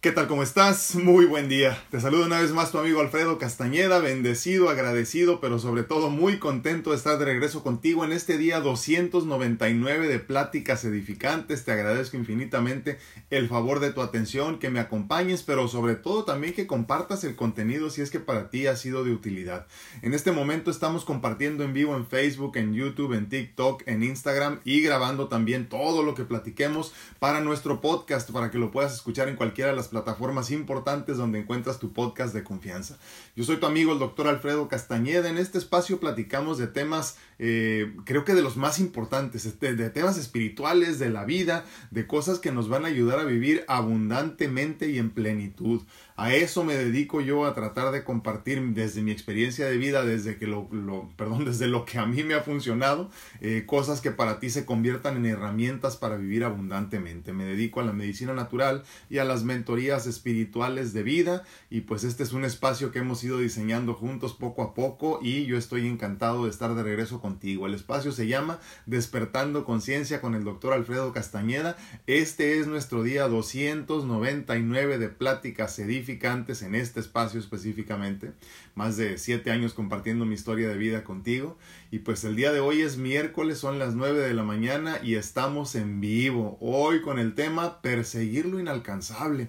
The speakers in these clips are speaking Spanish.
¿Qué tal? ¿Cómo estás? Muy buen día. Te saludo una vez más tu amigo Alfredo Castañeda, bendecido, agradecido, pero sobre todo muy contento de estar de regreso contigo en este día 299 de pláticas edificantes. Te agradezco infinitamente el favor de tu atención, que me acompañes, pero sobre todo también que compartas el contenido si es que para ti ha sido de utilidad. En este momento estamos compartiendo en vivo en Facebook, en YouTube, en TikTok, en Instagram y grabando también todo lo que platiquemos para nuestro podcast, para que lo puedas escuchar en cualquiera de las plataformas importantes donde encuentras tu podcast de confianza. Yo soy tu amigo el doctor Alfredo Castañeda. En este espacio platicamos de temas, eh, creo que de los más importantes, este, de temas espirituales, de la vida, de cosas que nos van a ayudar a vivir abundantemente y en plenitud. A eso me dedico yo a tratar de compartir desde mi experiencia de vida, desde que lo, perdón, desde lo que a mí me ha funcionado, eh, cosas que para ti se conviertan en herramientas para vivir abundantemente. Me dedico a la medicina natural y a las mentorías espirituales de vida y pues este es un espacio que hemos ido diseñando juntos poco a poco y yo estoy encantado de estar de regreso contigo. El espacio se llama Despertando Conciencia con el doctor Alfredo Castañeda. Este es nuestro día 299 de pláticas en este espacio específicamente. Más de siete años compartiendo mi historia de vida contigo. Y pues el día de hoy es miércoles, son las nueve de la mañana y estamos en vivo. Hoy con el tema perseguir lo inalcanzable.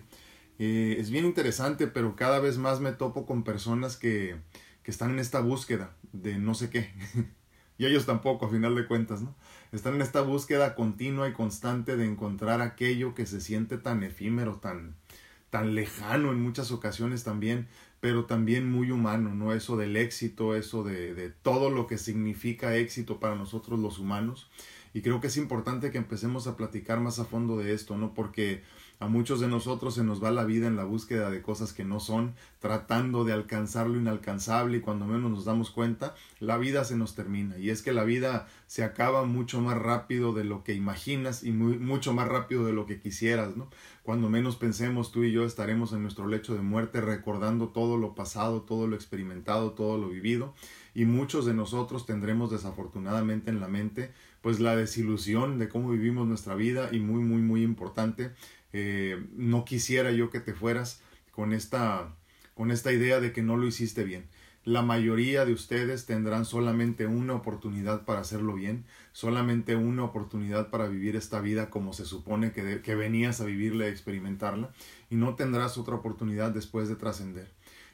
Eh, es bien interesante, pero cada vez más me topo con personas que, que están en esta búsqueda de no sé qué. y ellos tampoco, a final de cuentas, ¿no? Están en esta búsqueda continua y constante de encontrar aquello que se siente tan efímero, tan, tan lejano en muchas ocasiones también, pero también muy humano, ¿no? Eso del éxito, eso de, de todo lo que significa éxito para nosotros los humanos. Y creo que es importante que empecemos a platicar más a fondo de esto, ¿no? Porque a muchos de nosotros se nos va la vida en la búsqueda de cosas que no son, tratando de alcanzar lo inalcanzable y cuando menos nos damos cuenta, la vida se nos termina. Y es que la vida se acaba mucho más rápido de lo que imaginas y muy, mucho más rápido de lo que quisieras, ¿no? Cuando menos pensemos tú y yo estaremos en nuestro lecho de muerte recordando todo lo pasado, todo lo experimentado, todo lo vivido y muchos de nosotros tendremos desafortunadamente en la mente pues la desilusión de cómo vivimos nuestra vida y muy muy muy importante eh, no quisiera yo que te fueras con esta, con esta idea de que no lo hiciste bien. La mayoría de ustedes tendrán solamente una oportunidad para hacerlo bien, solamente una oportunidad para vivir esta vida como se supone que, que venías a vivirla y experimentarla, y no tendrás otra oportunidad después de trascender.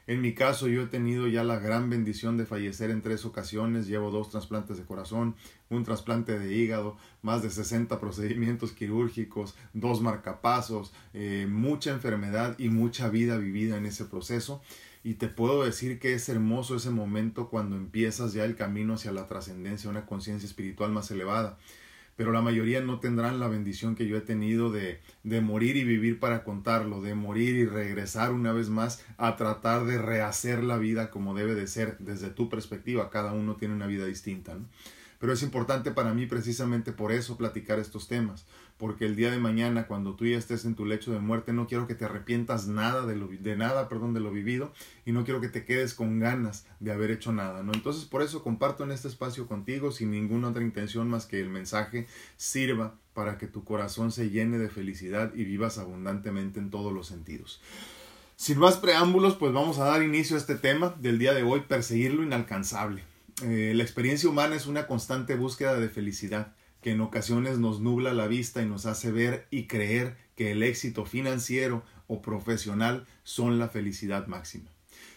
En mi caso, yo he tenido ya la gran bendición de fallecer en tres ocasiones. Llevo dos trasplantes de corazón, un trasplante de hígado, más de 60 procedimientos quirúrgicos, dos marcapasos, eh, mucha enfermedad y mucha vida vivida en ese proceso. Y te puedo decir que es hermoso ese momento cuando empiezas ya el camino hacia la trascendencia, una conciencia espiritual más elevada pero la mayoría no tendrán la bendición que yo he tenido de, de morir y vivir para contarlo, de morir y regresar una vez más a tratar de rehacer la vida como debe de ser desde tu perspectiva. Cada uno tiene una vida distinta. ¿no? Pero es importante para mí precisamente por eso platicar estos temas, porque el día de mañana cuando tú ya estés en tu lecho de muerte no quiero que te arrepientas nada de lo de nada, perdón, de lo vivido y no quiero que te quedes con ganas de haber hecho nada, ¿no? Entonces, por eso comparto en este espacio contigo sin ninguna otra intención más que el mensaje sirva para que tu corazón se llene de felicidad y vivas abundantemente en todos los sentidos. Sin más preámbulos, pues vamos a dar inicio a este tema del día de hoy, perseguir lo inalcanzable. Eh, la experiencia humana es una constante búsqueda de felicidad que en ocasiones nos nubla la vista y nos hace ver y creer que el éxito financiero o profesional son la felicidad máxima.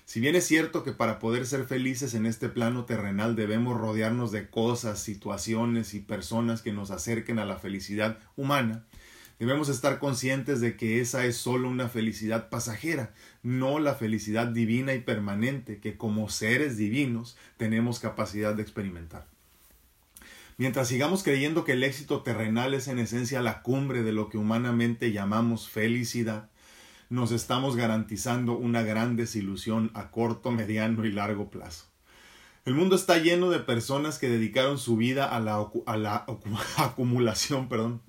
Si bien es cierto que para poder ser felices en este plano terrenal debemos rodearnos de cosas, situaciones y personas que nos acerquen a la felicidad humana, Debemos estar conscientes de que esa es solo una felicidad pasajera, no la felicidad divina y permanente que como seres divinos tenemos capacidad de experimentar. Mientras sigamos creyendo que el éxito terrenal es en esencia la cumbre de lo que humanamente llamamos felicidad, nos estamos garantizando una gran desilusión a corto, mediano y largo plazo. El mundo está lleno de personas que dedicaron su vida a la, acumulación perdón,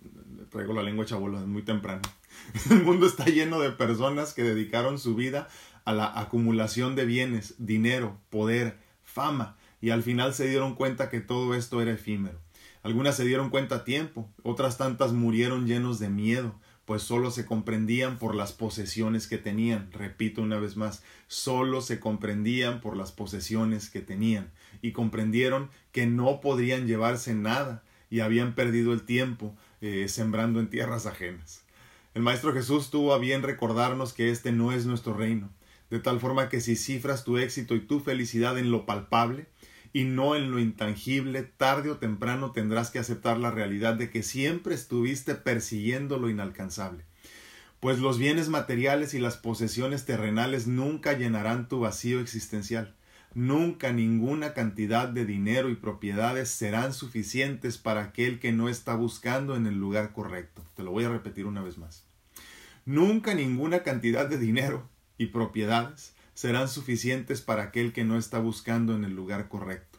traigo la lengua chabola muy temprano. El mundo está lleno de personas que dedicaron su vida a la acumulación de bienes, dinero, poder, fama, y al final se dieron cuenta que todo esto era efímero. Algunas se dieron cuenta a tiempo, otras tantas murieron llenos de miedo, pues solo se comprendían por las posesiones que tenían. Repito una vez más, solo se comprendían por las posesiones que tenían y comprendieron que no podrían llevarse nada y habían perdido el tiempo eh, sembrando en tierras ajenas. El Maestro Jesús tuvo a bien recordarnos que este no es nuestro reino, de tal forma que si cifras tu éxito y tu felicidad en lo palpable, y no en lo intangible, tarde o temprano tendrás que aceptar la realidad de que siempre estuviste persiguiendo lo inalcanzable. Pues los bienes materiales y las posesiones terrenales nunca llenarán tu vacío existencial. Nunca ninguna cantidad de dinero y propiedades serán suficientes para aquel que no está buscando en el lugar correcto. Te lo voy a repetir una vez más. Nunca ninguna cantidad de dinero y propiedades serán suficientes para aquel que no está buscando en el lugar correcto.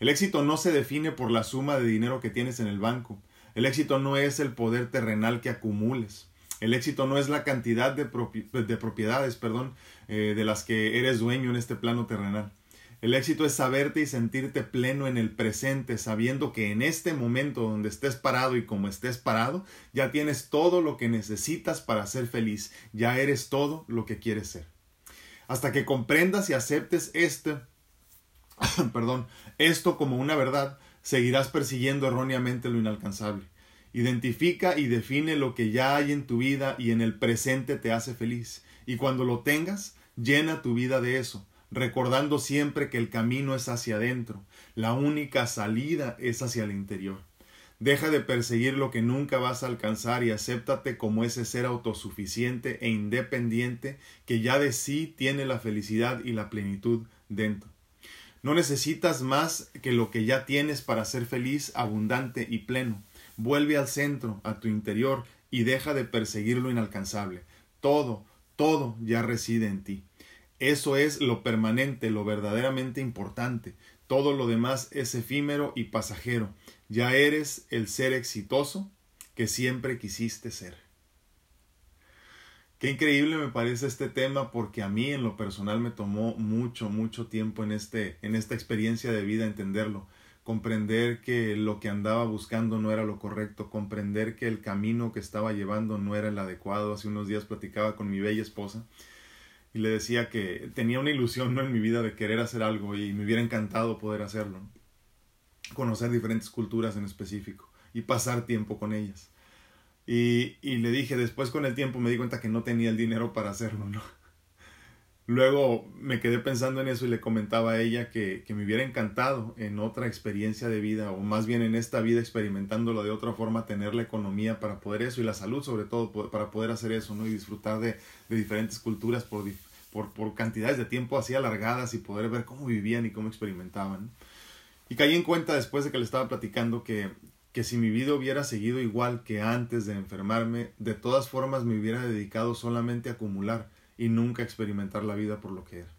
El éxito no se define por la suma de dinero que tienes en el banco. El éxito no es el poder terrenal que acumules. El éxito no es la cantidad de, propiedades perdón, eh, de las que eres dueño en este plano terrenal. El éxito es saberte y sentirte pleno en el presente, sabiendo que en este momento donde estés parado y como estés parado, ya tienes todo lo que necesitas para ser feliz, ya eres todo lo que quieres ser. Hasta que comprendas y aceptes esto, perdón, esto como una verdad, seguirás persiguiendo erróneamente lo inalcanzable. Identifica y define lo que ya hay en tu vida y en el presente te hace feliz. Y cuando lo tengas, llena tu vida de eso, recordando siempre que el camino es hacia adentro, la única salida es hacia el interior. Deja de perseguir lo que nunca vas a alcanzar y acéptate como ese ser autosuficiente e independiente que ya de sí tiene la felicidad y la plenitud dentro. No necesitas más que lo que ya tienes para ser feliz, abundante y pleno. Vuelve al centro, a tu interior, y deja de perseguir lo inalcanzable. Todo, todo ya reside en ti. Eso es lo permanente, lo verdaderamente importante. Todo lo demás es efímero y pasajero. Ya eres el ser exitoso que siempre quisiste ser. Qué increíble me parece este tema porque a mí en lo personal me tomó mucho, mucho tiempo en, este, en esta experiencia de vida entenderlo. Comprender que lo que andaba buscando no era lo correcto, comprender que el camino que estaba llevando no era el adecuado. Hace unos días platicaba con mi bella esposa y le decía que tenía una ilusión en mi vida de querer hacer algo y me hubiera encantado poder hacerlo conocer diferentes culturas en específico y pasar tiempo con ellas. Y, y, le dije, después con el tiempo me di cuenta que no tenía el dinero para hacerlo, ¿no? Luego me quedé pensando en eso y le comentaba a ella que, que me hubiera encantado en otra experiencia de vida, o más bien en esta vida experimentándolo de otra forma, tener la economía para poder eso y la salud sobre todo para poder hacer eso, ¿no? Y disfrutar de, de diferentes culturas por, por, por cantidades de tiempo así alargadas y poder ver cómo vivían y cómo experimentaban. Y caí en cuenta después de que le estaba platicando que, que si mi vida hubiera seguido igual que antes de enfermarme, de todas formas me hubiera dedicado solamente a acumular y nunca experimentar la vida por lo que era.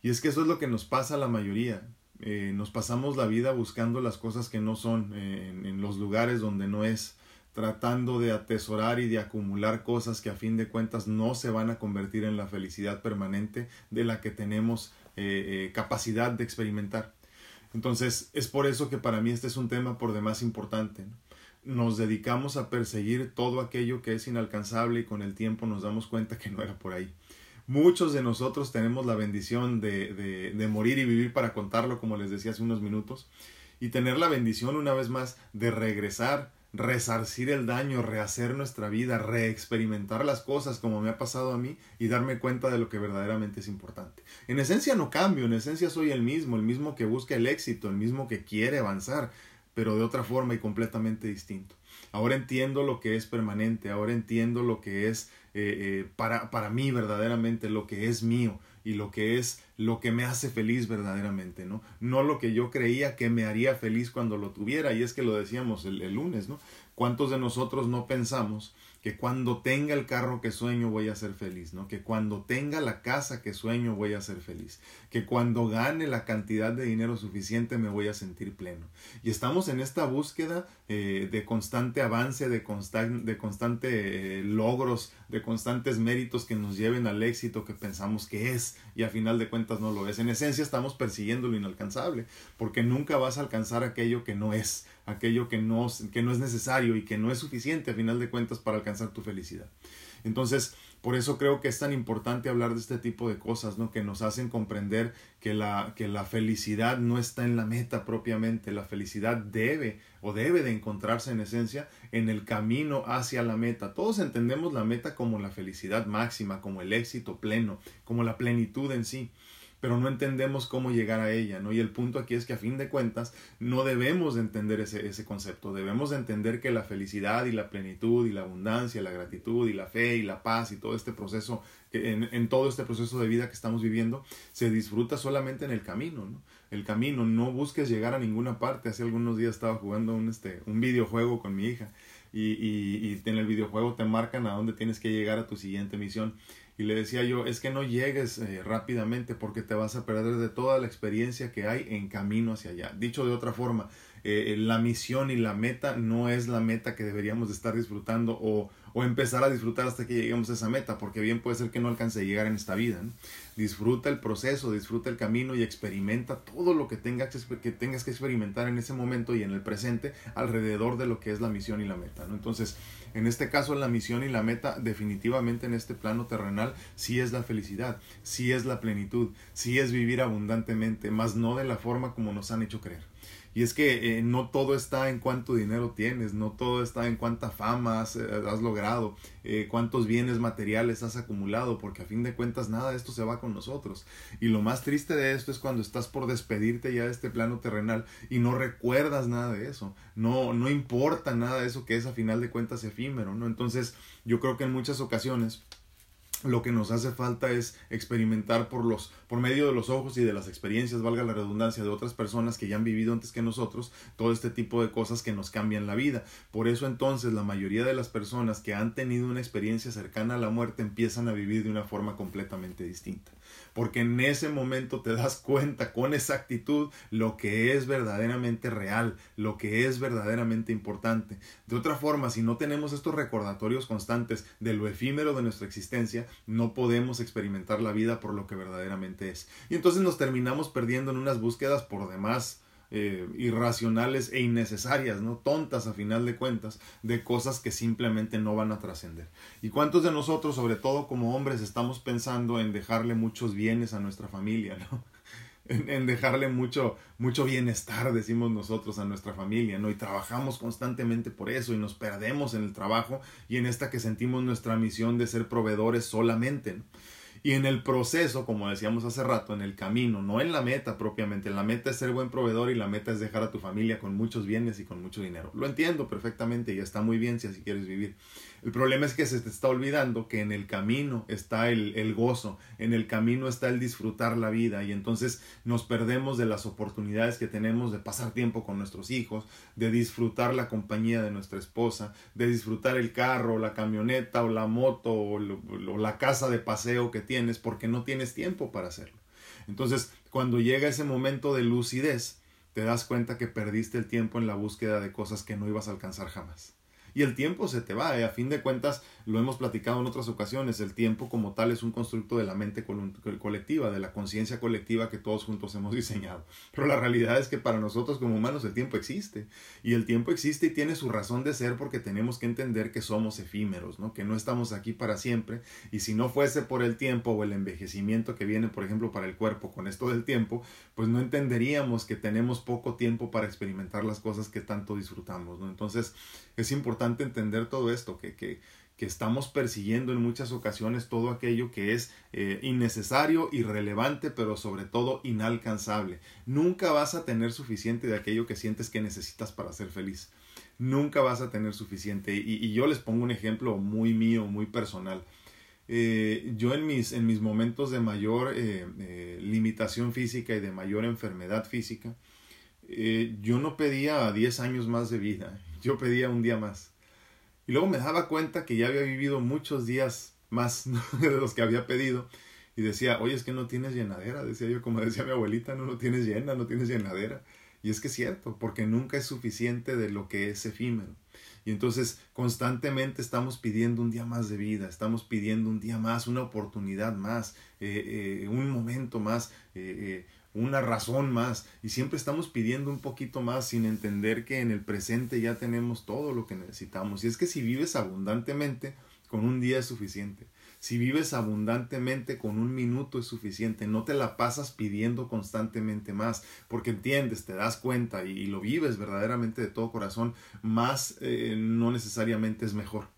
Y es que eso es lo que nos pasa a la mayoría. Eh, nos pasamos la vida buscando las cosas que no son, eh, en, en, los lugares donde no es, tratando de atesorar y de acumular cosas que a fin de cuentas no se van a convertir en la felicidad permanente de la que tenemos eh, capacidad de experimentar. Entonces, es por eso que para mí este es un tema por demás importante. Nos dedicamos a perseguir todo aquello que es inalcanzable y con el tiempo nos damos cuenta que no era por ahí. Muchos de nosotros tenemos la bendición de, de, morir y vivir para contarlo, como les decía hace unos minutos, y tener la bendición una vez más de regresar resarcir el daño, rehacer nuestra vida, reexperimentar las cosas como me ha pasado a mí y darme cuenta de lo que verdaderamente es importante. En esencia no cambio, en esencia soy el mismo, el mismo que busca el éxito, el mismo que quiere avanzar, pero de otra forma y completamente distinto. Ahora entiendo lo que es permanente, ahora entiendo lo que es eh, eh, para, para mí verdaderamente, lo que es mío y lo que es lo que me hace feliz verdaderamente, ¿no? No lo que yo creía que me haría feliz cuando lo tuviera, y es que lo decíamos el, el lunes, ¿no? ¿Cuántos de nosotros no pensamos que cuando tenga el carro que sueño voy a ser feliz, ¿no? Que cuando tenga la casa que sueño voy a ser feliz, que cuando gane la cantidad de dinero suficiente me voy a sentir pleno. Y estamos en esta búsqueda eh, de constante avance, de, constan de constante eh, logros, de constantes méritos que nos lleven al éxito que pensamos que es y a final de cuentas no lo es. En esencia estamos persiguiendo lo inalcanzable, porque nunca vas a alcanzar aquello que no es, aquello que no, que no es necesario y que no es suficiente a final de cuentas para alcanzar tu felicidad. Entonces, por eso creo que es tan importante hablar de este tipo de cosas, ¿no? Que nos hacen comprender que la, que la felicidad no está en la meta propiamente, la felicidad debe o debe de encontrarse en esencia en el camino hacia la meta. Todos entendemos la meta como la felicidad máxima, como el éxito pleno, como la plenitud en sí pero no entendemos cómo llegar a ella, ¿no? Y el punto aquí es que a fin de cuentas no debemos de entender ese, ese concepto, debemos de entender que la felicidad y la plenitud y la abundancia, la gratitud y la fe y la paz y todo este proceso, en, en todo este proceso de vida que estamos viviendo, se disfruta solamente en el camino, ¿no? El camino, no busques llegar a ninguna parte. Hace algunos días estaba jugando un, este, un videojuego con mi hija y, y, y en el videojuego te marcan a dónde tienes que llegar a tu siguiente misión y le decía yo, es que no llegues eh, rápidamente porque te vas a perder de toda la experiencia que hay en camino hacia allá. Dicho de otra forma, eh, la misión y la meta no es la meta que deberíamos de estar disfrutando o, o empezar a disfrutar hasta que lleguemos a esa meta, porque bien puede ser que no alcance a llegar en esta vida. Disfruta el proceso, disfruta el camino y experimenta todo lo que tengas, que tengas que experimentar en ese momento y en el presente alrededor de lo que es la misión y la meta. Entonces, en este caso, la misión y la meta definitivamente en este plano terrenal sí es la felicidad, sí es la plenitud, sí es vivir abundantemente, más no de la forma como nos han hecho creer. Y es que eh, no todo está en cuánto dinero tienes, no todo está en cuánta fama has, eh, logrado, eh, cuántos bienes materiales has acumulado, porque a fin de cuentas nada de esto se va con nosotros. Y lo más triste de esto es cuando estás por despedirte ya de este plano terrenal y no recuerdas nada de eso, no, no importa nada de eso que es a final de cuentas efímero, ¿no? Entonces yo creo que en muchas ocasiones lo que nos hace falta es experimentar por los por medio de los ojos y de las experiencias, valga la redundancia, de otras personas que ya han vivido antes que nosotros, todo este tipo de cosas que nos cambian la vida. Por eso entonces la mayoría de las personas que han tenido una experiencia cercana a la muerte empiezan a vivir de una forma completamente distinta porque en ese momento te das cuenta con exactitud lo que es verdaderamente real, lo que es verdaderamente importante. De otra forma, si no tenemos estos recordatorios constantes de lo efímero de nuestra existencia, no podemos experimentar la vida por lo que verdaderamente es. Y entonces nos terminamos perdiendo en unas búsquedas por demás eh, irracionales e innecesarias, ¿no? Tontas a final de cuentas, de cosas que simplemente no van a trascender. ¿Y cuántos de nosotros, sobre todo como hombres, estamos pensando en dejarle muchos bienes a nuestra familia, ¿no? En, dejarle mucho, mucho bienestar, decimos nosotros, a nuestra familia, ¿no? Y trabajamos constantemente por eso y nos perdemos en el trabajo y en esta que sentimos nuestra misión de ser proveedores solamente. Y en el proceso, como decíamos hace rato, en el camino, no en la meta propiamente. La meta es ser buen proveedor y la meta es dejar a tu familia con muchos bienes y con mucho dinero. Lo entiendo perfectamente y está muy bien si así quieres vivir. El problema es que se te está olvidando que en el camino está el, el, gozo, en el camino está el disfrutar la vida y entonces nos perdemos de las oportunidades que tenemos de pasar tiempo con nuestros hijos, de disfrutar la compañía de nuestra esposa, de disfrutar el carro, la camioneta o la moto o, o la casa de paseo que tienes porque no tienes tiempo para hacerlo. Entonces, cuando llega ese momento de lucidez, te das cuenta que perdiste el tiempo en la búsqueda de cosas que no ibas a alcanzar jamás y el tiempo se te va. ¿eh? A fin de cuentas, lo hemos platicado en otras ocasiones, el tiempo como tal es un constructo de la mente colectiva, de la conciencia colectiva que todos juntos hemos diseñado. Pero la realidad es que para nosotros como humanos el tiempo existe. Y el tiempo existe y tiene su razón de ser porque tenemos que entender que somos efímeros, ¿no? que no estamos aquí para siempre. Y si no fuese por el tiempo o el envejecimiento que viene, por ejemplo, para el cuerpo con esto del tiempo, pues no entenderíamos que tenemos poco tiempo para experimentar las cosas que tanto disfrutamos. ¿no? Entonces, es importante entender todo esto, que, que, que estamos persiguiendo en muchas ocasiones todo aquello que es eh, innecesario, irrelevante, pero sobre todo inalcanzable. Nunca vas a tener suficiente de aquello que sientes que necesitas para ser feliz. Nunca vas a tener suficiente. Y, yo les pongo un ejemplo muy mío, muy personal. Eh, yo en mis, en mis momentos de mayor eh, limitación física y de mayor enfermedad física, yo no pedía 10 años más de vida yo pedía un día más. Y luego me daba cuenta que ya había vivido muchos días más de los que había pedido. Y decía, oye, es que no tienes llenadera. Decía yo, como decía mi abuelita, no, no tienes llena, no tienes llenadera. Y es que es cierto, porque nunca es suficiente de lo que es efímero. Y entonces constantemente estamos pidiendo un día más de vida, estamos pidiendo un día más, una oportunidad más, eh, eh, un momento más, eh, una razón más. Y siempre estamos pidiendo un poquito más sin entender que en el presente ya tenemos todo lo que necesitamos. Y es que si vives abundantemente, con un día es suficiente. Si vives abundantemente con un minuto es suficiente, no te la pasas pidiendo constantemente más, porque entiendes, te das cuenta y, lo vives verdaderamente de todo corazón, más eh, no necesariamente es mejor.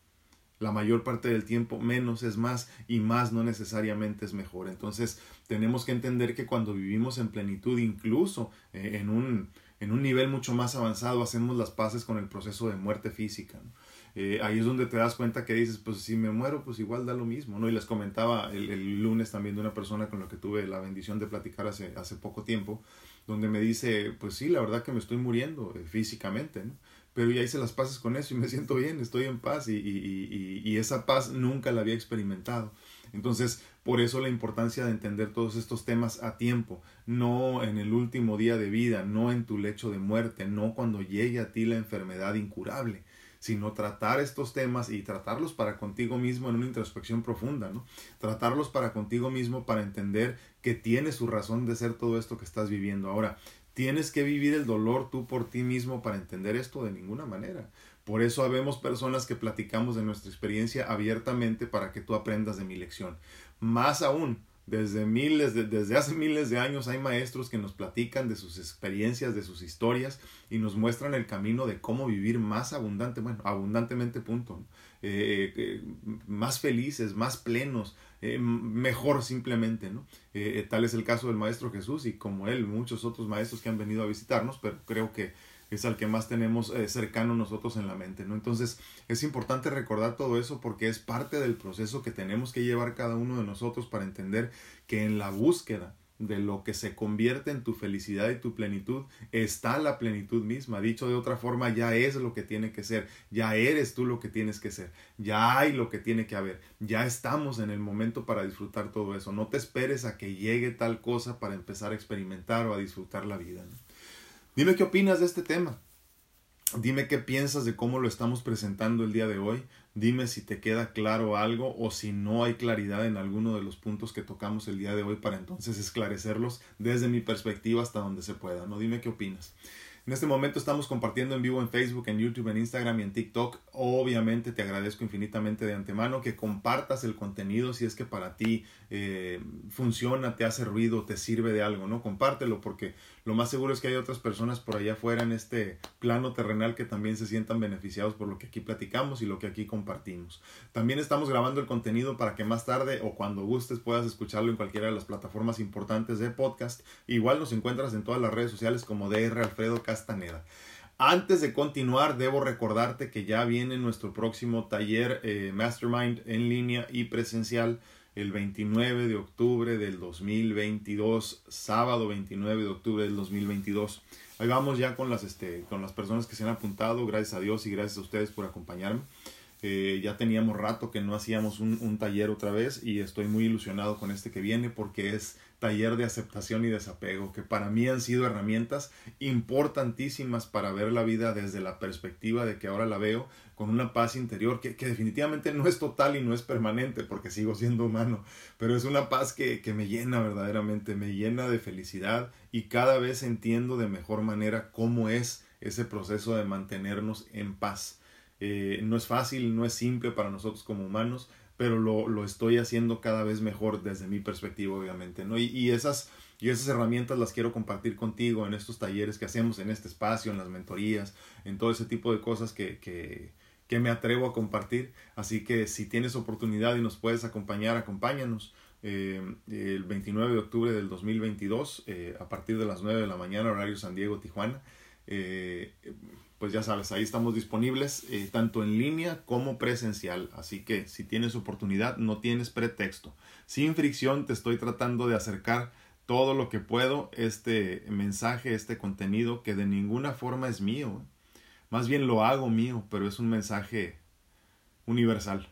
La mayor parte del tiempo menos es más y más no necesariamente es mejor. Entonces tenemos que entender que cuando vivimos en plenitud, incluso eh, en, un, en un nivel mucho más avanzado, hacemos las paces con el proceso de muerte física. Eh, ahí es donde te das cuenta que dices, pues si me muero, pues igual da lo mismo, ¿no? Y les comentaba el, lunes también de una persona con la que tuve la bendición de platicar hace, hace poco tiempo, donde me dice, pues sí, la verdad que me estoy muriendo eh, físicamente. Pero ya hice las paces con eso y me siento bien, estoy en paz y, y, y, y esa paz nunca la había experimentado. Entonces, por eso la importancia de entender todos estos temas a tiempo, no en el último día de vida, no en tu lecho de muerte, no cuando llegue a ti la enfermedad incurable sino tratar estos temas y tratarlos para contigo mismo en una introspección profunda, ¿no? Tratarlos para contigo mismo para entender que tiene su razón de ser todo esto que estás viviendo. Ahora, tienes que vivir el dolor tú por ti mismo para entender esto de ninguna manera. Por eso habemos personas que platicamos de nuestra experiencia abiertamente para que tú aprendas de mi lección. Más aún, desde miles, desde hace miles de años hay maestros que nos platican de sus experiencias, de sus historias y nos muestran el camino de cómo vivir más abundante, bueno, abundantemente punto, eh, eh, más felices, más plenos, eh, mejor simplemente, ¿no? tal es el caso del maestro Jesús y como él, muchos otros maestros que han venido a visitarnos, pero creo que es al que más tenemos eh, cercano nosotros en la mente, ¿no? Entonces es importante recordar todo eso porque es parte del proceso que tenemos que llevar cada uno de nosotros para entender que en la búsqueda de lo que se convierte en tu felicidad y tu plenitud está la plenitud misma. Dicho de otra forma, ya es lo que tiene que ser, ya eres tú lo que tienes que ser, ya hay lo que tiene que haber, ya estamos en el momento para disfrutar todo eso. No te esperes a que llegue tal cosa para empezar a experimentar o a disfrutar la vida. Dime qué opinas de este tema. Dime qué piensas de cómo lo estamos presentando el día de hoy. Dime si te queda claro algo o si no hay claridad en alguno de los puntos que tocamos el día de hoy para entonces esclarecerlos desde mi perspectiva hasta donde se pueda. No dime qué opinas. En este momento estamos compartiendo en vivo en Facebook, en YouTube, en Instagram y en TikTok. Obviamente te agradezco infinitamente de antemano que compartas el contenido si es que para ti eh, funciona, te hace ruido, te sirve de algo, ¿no? Compártelo porque lo más seguro es que hay otras personas por allá afuera en este plano terrenal que también se sientan beneficiados por lo que aquí platicamos y lo que aquí compartimos. También estamos grabando el contenido para que más tarde o cuando gustes puedas escucharlo en cualquiera de las plataformas importantes de podcast. Igual nos encuentras en todas las redes sociales como DR Alfredo Castaneda. Antes de continuar, debo recordarte que ya viene nuestro próximo taller eh, Mastermind en línea y presencial el 29 de octubre del 2022, sábado 29 de octubre del 2022. Ahí vamos ya con las, este, con las personas que se han apuntado, gracias a Dios y gracias a ustedes por acompañarme. Eh, ya teníamos rato que no hacíamos un, un, taller otra vez y estoy muy ilusionado con este que viene porque es taller de aceptación y desapego, que para mí han sido herramientas importantísimas para ver la vida desde la perspectiva de que ahora la veo con una paz interior que, que definitivamente no es total y no es permanente porque sigo siendo humano, pero es una paz que, que me llena verdaderamente, me llena de felicidad y cada vez entiendo de mejor manera cómo es ese proceso de mantenernos en paz. Eh, no es fácil, no es simple para nosotros como humanos, pero lo, lo, estoy haciendo cada vez mejor desde mi perspectiva, obviamente, ¿no? Y, y, esas, y esas herramientas las quiero compartir contigo en estos talleres que hacemos en este espacio, en las mentorías, en todo ese tipo de cosas que, que, que me atrevo a compartir. Así que si tienes oportunidad y nos puedes acompañar, acompáñanos. Eh, el 29 de octubre del 2022, eh, a partir de las 9 de la mañana, horario San Diego, Tijuana. Eh, pues ya sabes, ahí estamos disponibles eh, tanto en línea como presencial. Así que si tienes oportunidad, no tienes pretexto. Sin fricción te estoy tratando de acercar todo lo que puedo este mensaje, este contenido que de ninguna forma es mío. Más bien lo hago mío, pero es un mensaje universal.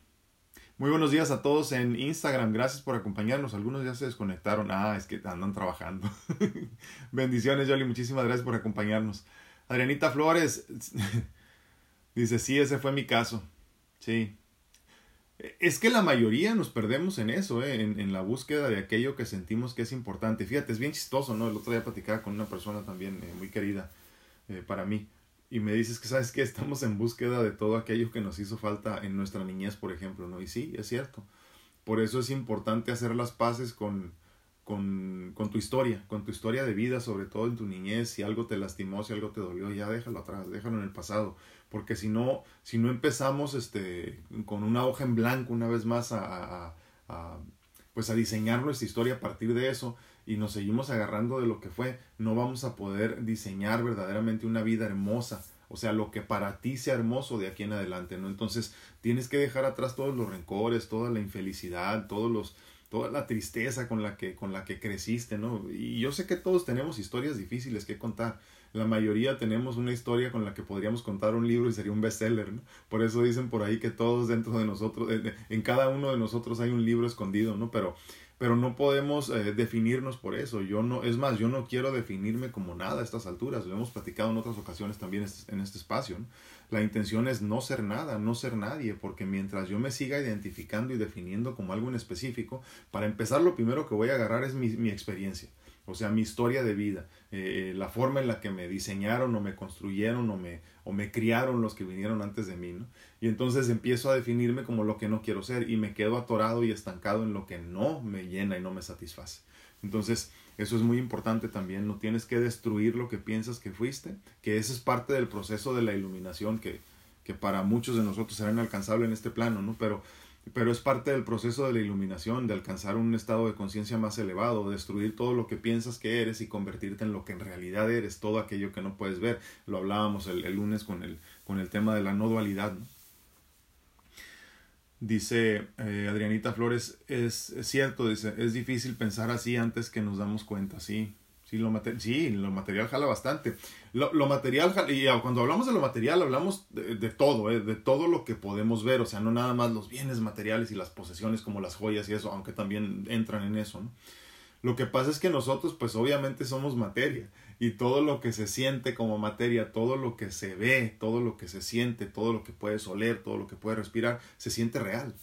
Muy buenos días a todos en Instagram. Gracias por acompañarnos. Algunos ya se desconectaron. Ah, es que andan trabajando. Bendiciones, Yoli. Muchísimas gracias por acompañarnos. Adrianita Flores dice, sí, ese fue mi caso. Sí. Es que la mayoría nos perdemos en eso, ¿eh? en, la búsqueda de aquello que sentimos que es importante. Fíjate, es bien chistoso, ¿no? El otro día platicaba con una persona también eh, muy querida eh, para mí y me dices que sabes que estamos en búsqueda de todo aquello que nos hizo falta en nuestra niñez, por ejemplo, ¿no? Y sí, es cierto. Por eso es importante hacer las paces con, con, con, tu historia, con tu historia de vida, sobre todo en tu niñez, si algo te lastimó, si algo te dolió, ya déjalo atrás, déjalo en el pasado, porque si no, si no empezamos este, con una hoja en blanco una vez más a, a, pues a diseñar nuestra historia a partir de eso, y nos seguimos agarrando de lo que fue, no vamos a poder diseñar verdaderamente una vida hermosa. O sea, lo que para ti sea hermoso de aquí en adelante, ¿no? Entonces, tienes que dejar atrás todos los rencores, toda la infelicidad, todos los, toda la tristeza con la que, con la que creciste, ¿no? Y yo sé que todos tenemos historias difíciles que contar. La mayoría tenemos una historia con la que podríamos contar un libro y sería un bestseller, ¿no? Por eso dicen por ahí que todos dentro de nosotros, en cada uno de nosotros hay un libro escondido, ¿no? Pero pero no podemos eh, definirnos por eso. Yo no, es más, yo no quiero definirme como nada a estas alturas. Lo hemos platicado en otras ocasiones también en este espacio. La intención es no ser nada, no ser nadie, porque mientras yo me siga identificando y definiendo como algo en específico, para empezar lo primero que voy a agarrar es mi, mi experiencia o sea, mi historia de vida, eh, la forma en la que me diseñaron o me construyeron o me, o me criaron los que vinieron antes de mí, ¿no? Y entonces empiezo a definirme como lo que no quiero ser y me quedo atorado y estancado en lo que no me llena y no me satisface. Entonces, eso es muy importante también, no tienes que destruir lo que piensas que fuiste, que ese es parte del proceso de la iluminación que, que para muchos de nosotros será inalcanzable en este plano, ¿no? Pero pero es parte del proceso de la iluminación, de alcanzar un estado de conciencia más elevado, destruir todo lo que piensas que eres y convertirte en lo que en realidad eres, todo aquello que no puedes ver. Lo hablábamos el, lunes con el, con el tema de la no dualidad. Dice eh, Adrianita Flores, es, es, cierto, dice, es difícil pensar así antes que nos damos cuenta, sí, Sí, lo, sí, lo material jala bastante. Lo, lo material, jala, y cuando hablamos de lo material, hablamos de, de todo, ¿eh? de todo lo que podemos ver, o sea, no nada más los bienes materiales y las posesiones como las joyas y eso, aunque también entran en eso. ¿no? Lo que pasa es que nosotros, pues obviamente somos materia, y todo lo que se siente como materia, todo lo que se ve, todo lo que se siente, todo lo que puedes oler, todo lo que puedes respirar, se siente real.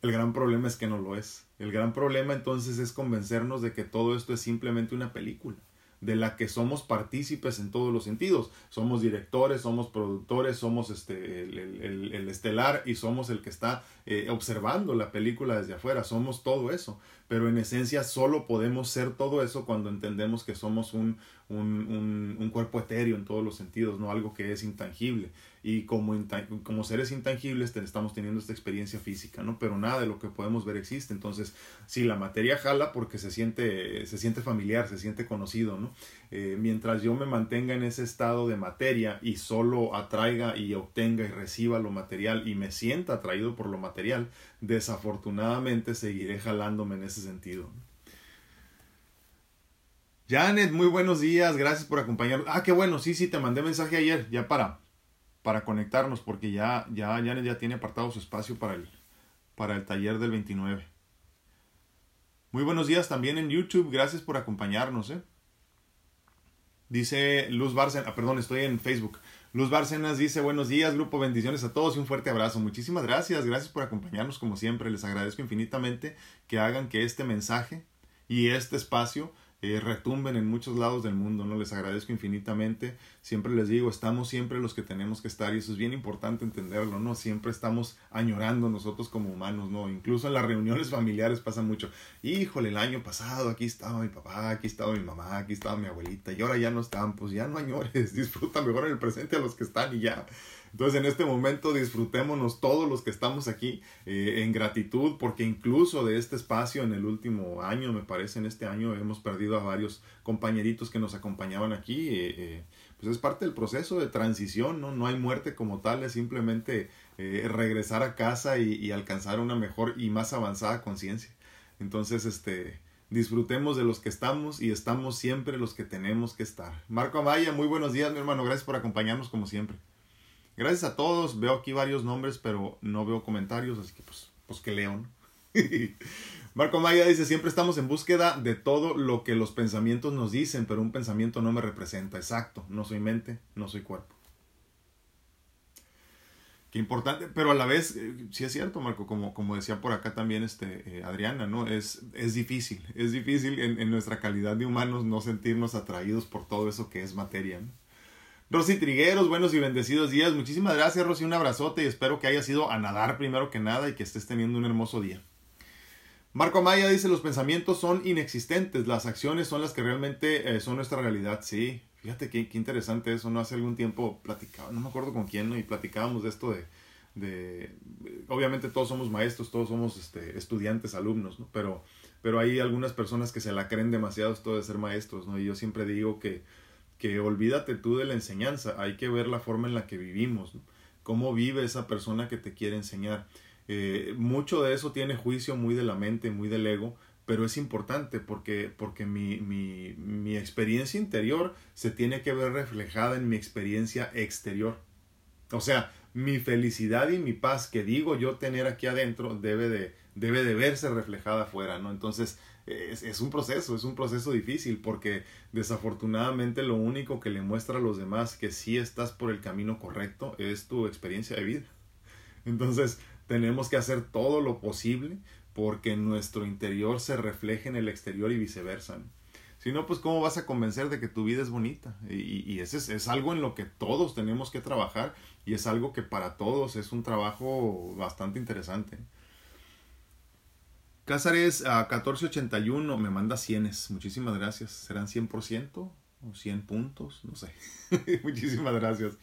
El gran problema es que no lo es. El gran problema entonces es convencernos de que todo esto es simplemente una película de la que somos partícipes en todos los sentidos. Somos directores, somos productores, somos este, el, estelar y somos el que está eh, observando la película desde afuera. Somos todo eso. Pero en esencia solo podemos ser todo eso cuando entendemos que somos un, un, un, cuerpo etéreo en todos los sentidos, no algo que es intangible. Y como, como seres intangibles estamos teniendo esta experiencia física, ¿no? Pero nada de lo que podemos ver existe. Entonces, si la materia jala porque se siente, se siente familiar, se siente conocido, ¿no? Eh, mientras yo me mantenga en ese estado de materia y solo atraiga y obtenga y reciba lo material y me sienta atraído por lo material, desafortunadamente seguiré jalándome en ese sentido. Janet, muy buenos días, gracias por acompañarnos. Ah, qué bueno, sí, sí, te mandé mensaje ayer, ya para, para conectarnos, porque ya, ya Janet ya tiene apartado su espacio para el, para el taller del 29. Muy buenos días también en YouTube, gracias por acompañarnos. ¿eh? Dice Luz Bárcenas, ah, perdón, estoy en Facebook. Luz Bárcenas dice buenos días, grupo, bendiciones a todos y un fuerte abrazo. Muchísimas gracias, gracias por acompañarnos como siempre. Les agradezco infinitamente que hagan que este mensaje y este espacio retumben en muchos lados del mundo, ¿no? Les agradezco infinitamente. Siempre les digo, estamos siempre los que tenemos que estar y eso es bien importante entenderlo, ¿no? Siempre estamos añorando nosotros como humanos, ¿no? Incluso en las reuniones familiares pasa mucho. Híjole, el año pasado aquí estaba mi papá, aquí estaba mi mamá, aquí estaba mi abuelita y ahora ya no están, pues ya no añores, disfruta mejor en el presente a los que están y ya. Entonces en este momento disfrutémonos todos los que estamos aquí eh, en gratitud porque incluso de este espacio en el último año, me parece en este año, hemos perdido a varios compañeritos que nos acompañaban aquí. Eh, eh, pues es parte del proceso de transición, ¿no? No hay muerte como tal, es simplemente regresar a casa y, y, alcanzar una mejor y más avanzada conciencia. Entonces, este, disfrutemos de los que estamos y estamos siempre los que tenemos que estar. Marco Amaya, muy buenos días, mi hermano, gracias por acompañarnos como siempre. Gracias a todos. Veo aquí varios nombres, pero no veo comentarios, así que pues pues que león. Marco Maya dice, siempre estamos en búsqueda de todo lo que los pensamientos nos dicen, pero un pensamiento no me representa. Exacto, no soy mente, no soy cuerpo. Qué importante, pero a la vez, eh, sí es cierto, Marco, como, como decía por acá también este, eh, Adriana, ¿no? Es, es difícil, es difícil en, en, nuestra calidad de humanos no sentirnos atraídos por todo eso que es materia, ¿no? Rosy Trigueros, buenos y bendecidos días. Muchísimas gracias, Rosy, un abrazote y espero que hayas ido a nadar primero que nada y que estés teniendo un hermoso día. Marco Amaya dice, los pensamientos son inexistentes, las acciones son las que realmente eh, son nuestra realidad. Sí, fíjate qué, qué, interesante eso, ¿no? Hace algún tiempo platicaba, no me acuerdo con quién, ¿no? Y platicábamos de esto de, de obviamente todos somos maestros, todos somos este, estudiantes, alumnos, ¿no? Pero, pero hay algunas personas que se la creen demasiado esto de ser maestros, ¿no? Y yo siempre digo que, que olvídate tú de la enseñanza, hay que ver la forma en la que vivimos. Cómo vive esa persona que te quiere enseñar eh, mucho de eso tiene juicio muy de la mente, muy del ego, pero es importante porque, porque mi, mi, mi experiencia interior se tiene que ver reflejada en mi experiencia exterior. O sea, mi felicidad y mi paz que digo yo tener aquí adentro debe de, debe de verse reflejada afuera, ¿no? Entonces, es, es, un proceso, es un proceso difícil porque desafortunadamente lo único que le muestra a los demás que sí estás por el camino correcto es tu experiencia de vida. Entonces, tenemos que hacer todo lo posible porque nuestro interior se refleje en el exterior y viceversa. Si no, pues cómo vas a convencer de que tu vida es bonita. Y, y ese es, es, algo en lo que todos tenemos que trabajar y es algo que para todos es un trabajo bastante interesante. Cázares a 1481 me manda cienes. Muchísimas gracias. ¿Serán 100% o 100 puntos? No sé. Muchísimas gracias.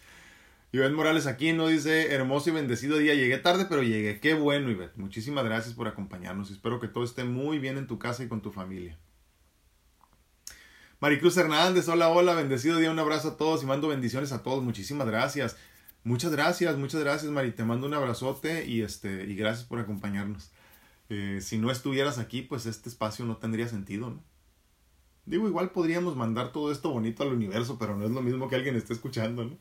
Ivette Morales aquí no dice, hermoso y bendecido día, llegué tarde, pero llegué. Qué bueno, Ivette. Muchísimas gracias por acompañarnos. Espero que todo esté muy bien en tu casa y con tu familia. Maricruz Hernández, hola, hola, bendecido día, un abrazo a todos y mando bendiciones a todos. Muchísimas gracias. Muchas gracias, muchas gracias, Mari. Te mando un abrazote y, este, y gracias por acompañarnos. Eh, si no estuvieras aquí, pues este espacio no tendría sentido, ¿no? Digo, igual podríamos mandar todo esto bonito al universo, pero no es lo mismo que alguien esté escuchando, ¿no?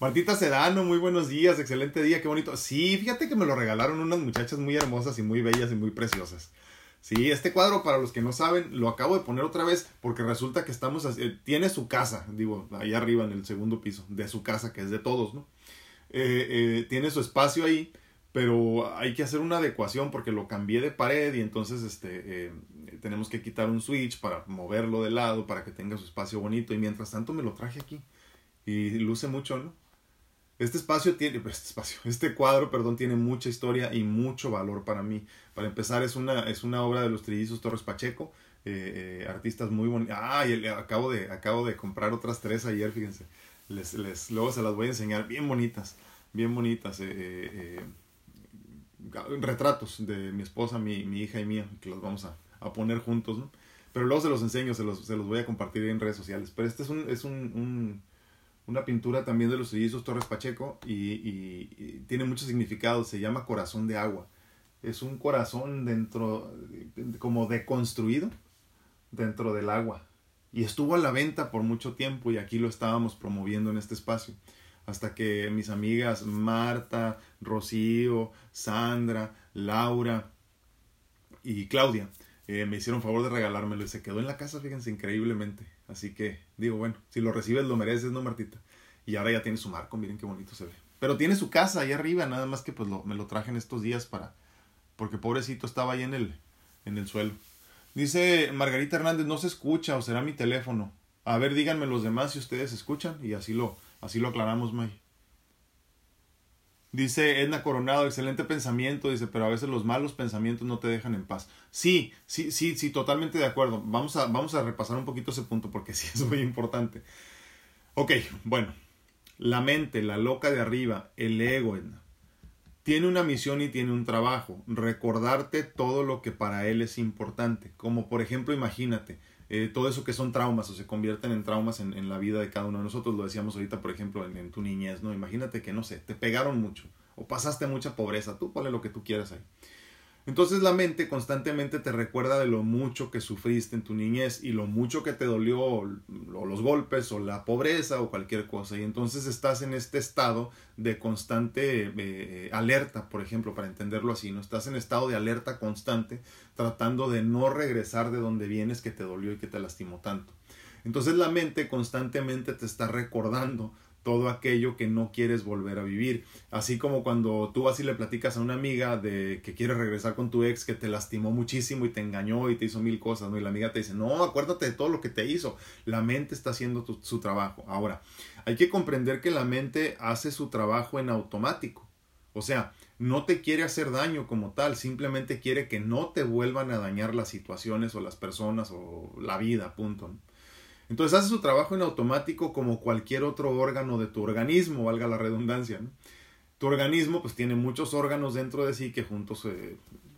Martita Sedano, muy buenos días, excelente día, qué bonito. Sí, fíjate que me lo regalaron unas muchachas muy hermosas y muy bellas y muy preciosas. Sí, este cuadro, para los que no saben, lo acabo de poner otra vez porque resulta que estamos... Eh, tiene su casa, digo, ahí arriba en el segundo piso, de su casa, que es de todos, ¿no? Eh, tiene su espacio ahí, pero hay que hacer una adecuación porque lo cambié de pared y entonces este, tenemos que quitar un switch para moverlo de lado, para que tenga su espacio bonito y mientras tanto me lo traje aquí y luce mucho, ¿no? Este espacio tiene, pues, este espacio, este cuadro, perdón, tiene mucha historia y mucho valor para mí. Para empezar, es una, es una obra de los trillizos Torres Pacheco, eh, eh, artistas muy bonitos. Ah, y acabo de, acabo de comprar otras tres ayer, fíjense. Les, les, luego se las voy a enseñar, bien bonitas, bien bonitas. Eh, retratos de mi esposa, mi, mi, hija y mía, que los vamos a, a, poner juntos. Pero luego se los enseño, se los, se los voy a compartir en redes sociales. Pero este es un, es un, un una pintura también de los trillizos Torres Pacheco y, y, tiene mucho significado, se llama Corazón de Agua. Es un corazón dentro, como deconstruido dentro del agua. Y estuvo a la venta por mucho tiempo y aquí lo estábamos promoviendo en este espacio. Hasta que mis amigas Marta, Rocío, Sandra, Laura y Claudia eh, me hicieron favor de regalármelo y se quedó en la casa, fíjense, increíblemente. Así que digo, bueno, si lo recibes lo mereces, ¿no, Martita? Y ahora ya tiene su marco, miren qué bonito se ve. Pero tiene su casa ahí arriba, nada más que pues lo, me lo traje en estos días para... Porque pobrecito estaba ahí en el, en el suelo. Dice Margarita Hernández, no se escucha o será mi teléfono. A ver, díganme los demás si ustedes escuchan y así lo, así lo aclaramos, May. Dice Edna Coronado, excelente pensamiento, dice, pero a veces los malos pensamientos no te dejan en paz. Sí, sí, sí, sí, totalmente de acuerdo. Vamos a, vamos a repasar un poquito ese punto porque sí es muy importante. Ok, bueno, la mente, la loca de arriba, el ego, Edna, tiene una misión y tiene un trabajo, recordarte todo lo que para él es importante. Como por ejemplo, imagínate, eh, todo eso que son traumas o se convierten en traumas en, en, la vida de cada uno de nosotros. Lo decíamos ahorita, por ejemplo, en, en, tu niñez, ¿no? Imagínate que, no sé, te pegaron mucho o pasaste mucha pobreza, tú ponle lo que tú quieras ahí. Entonces la mente constantemente te recuerda de lo mucho que sufriste en tu niñez y lo mucho que te dolió o los golpes o la pobreza o cualquier cosa. Y entonces estás en este estado de constante eh, alerta, por ejemplo, para entenderlo así, ¿no? Estás en estado de alerta constante tratando de no regresar de donde vienes que te dolió y que te lastimó tanto. Entonces la mente constantemente te está recordando todo aquello que no quieres volver a vivir. Así como cuando tú vas y le platicas a una amiga de que quiere regresar con tu ex que te lastimó muchísimo y te engañó y te hizo mil cosas, ¿no? Y la amiga te dice, no, acuérdate de todo lo que te hizo. La mente está haciendo su trabajo. Ahora, hay que comprender que la mente hace su trabajo en automático. O sea, no te quiere hacer daño como tal, simplemente quiere que no te vuelvan a dañar las situaciones o las personas o la vida, punto. Entonces hace su trabajo en automático como cualquier otro órgano de tu organismo, valga la redundancia. Tu organismo pues tiene muchos órganos dentro de sí que juntos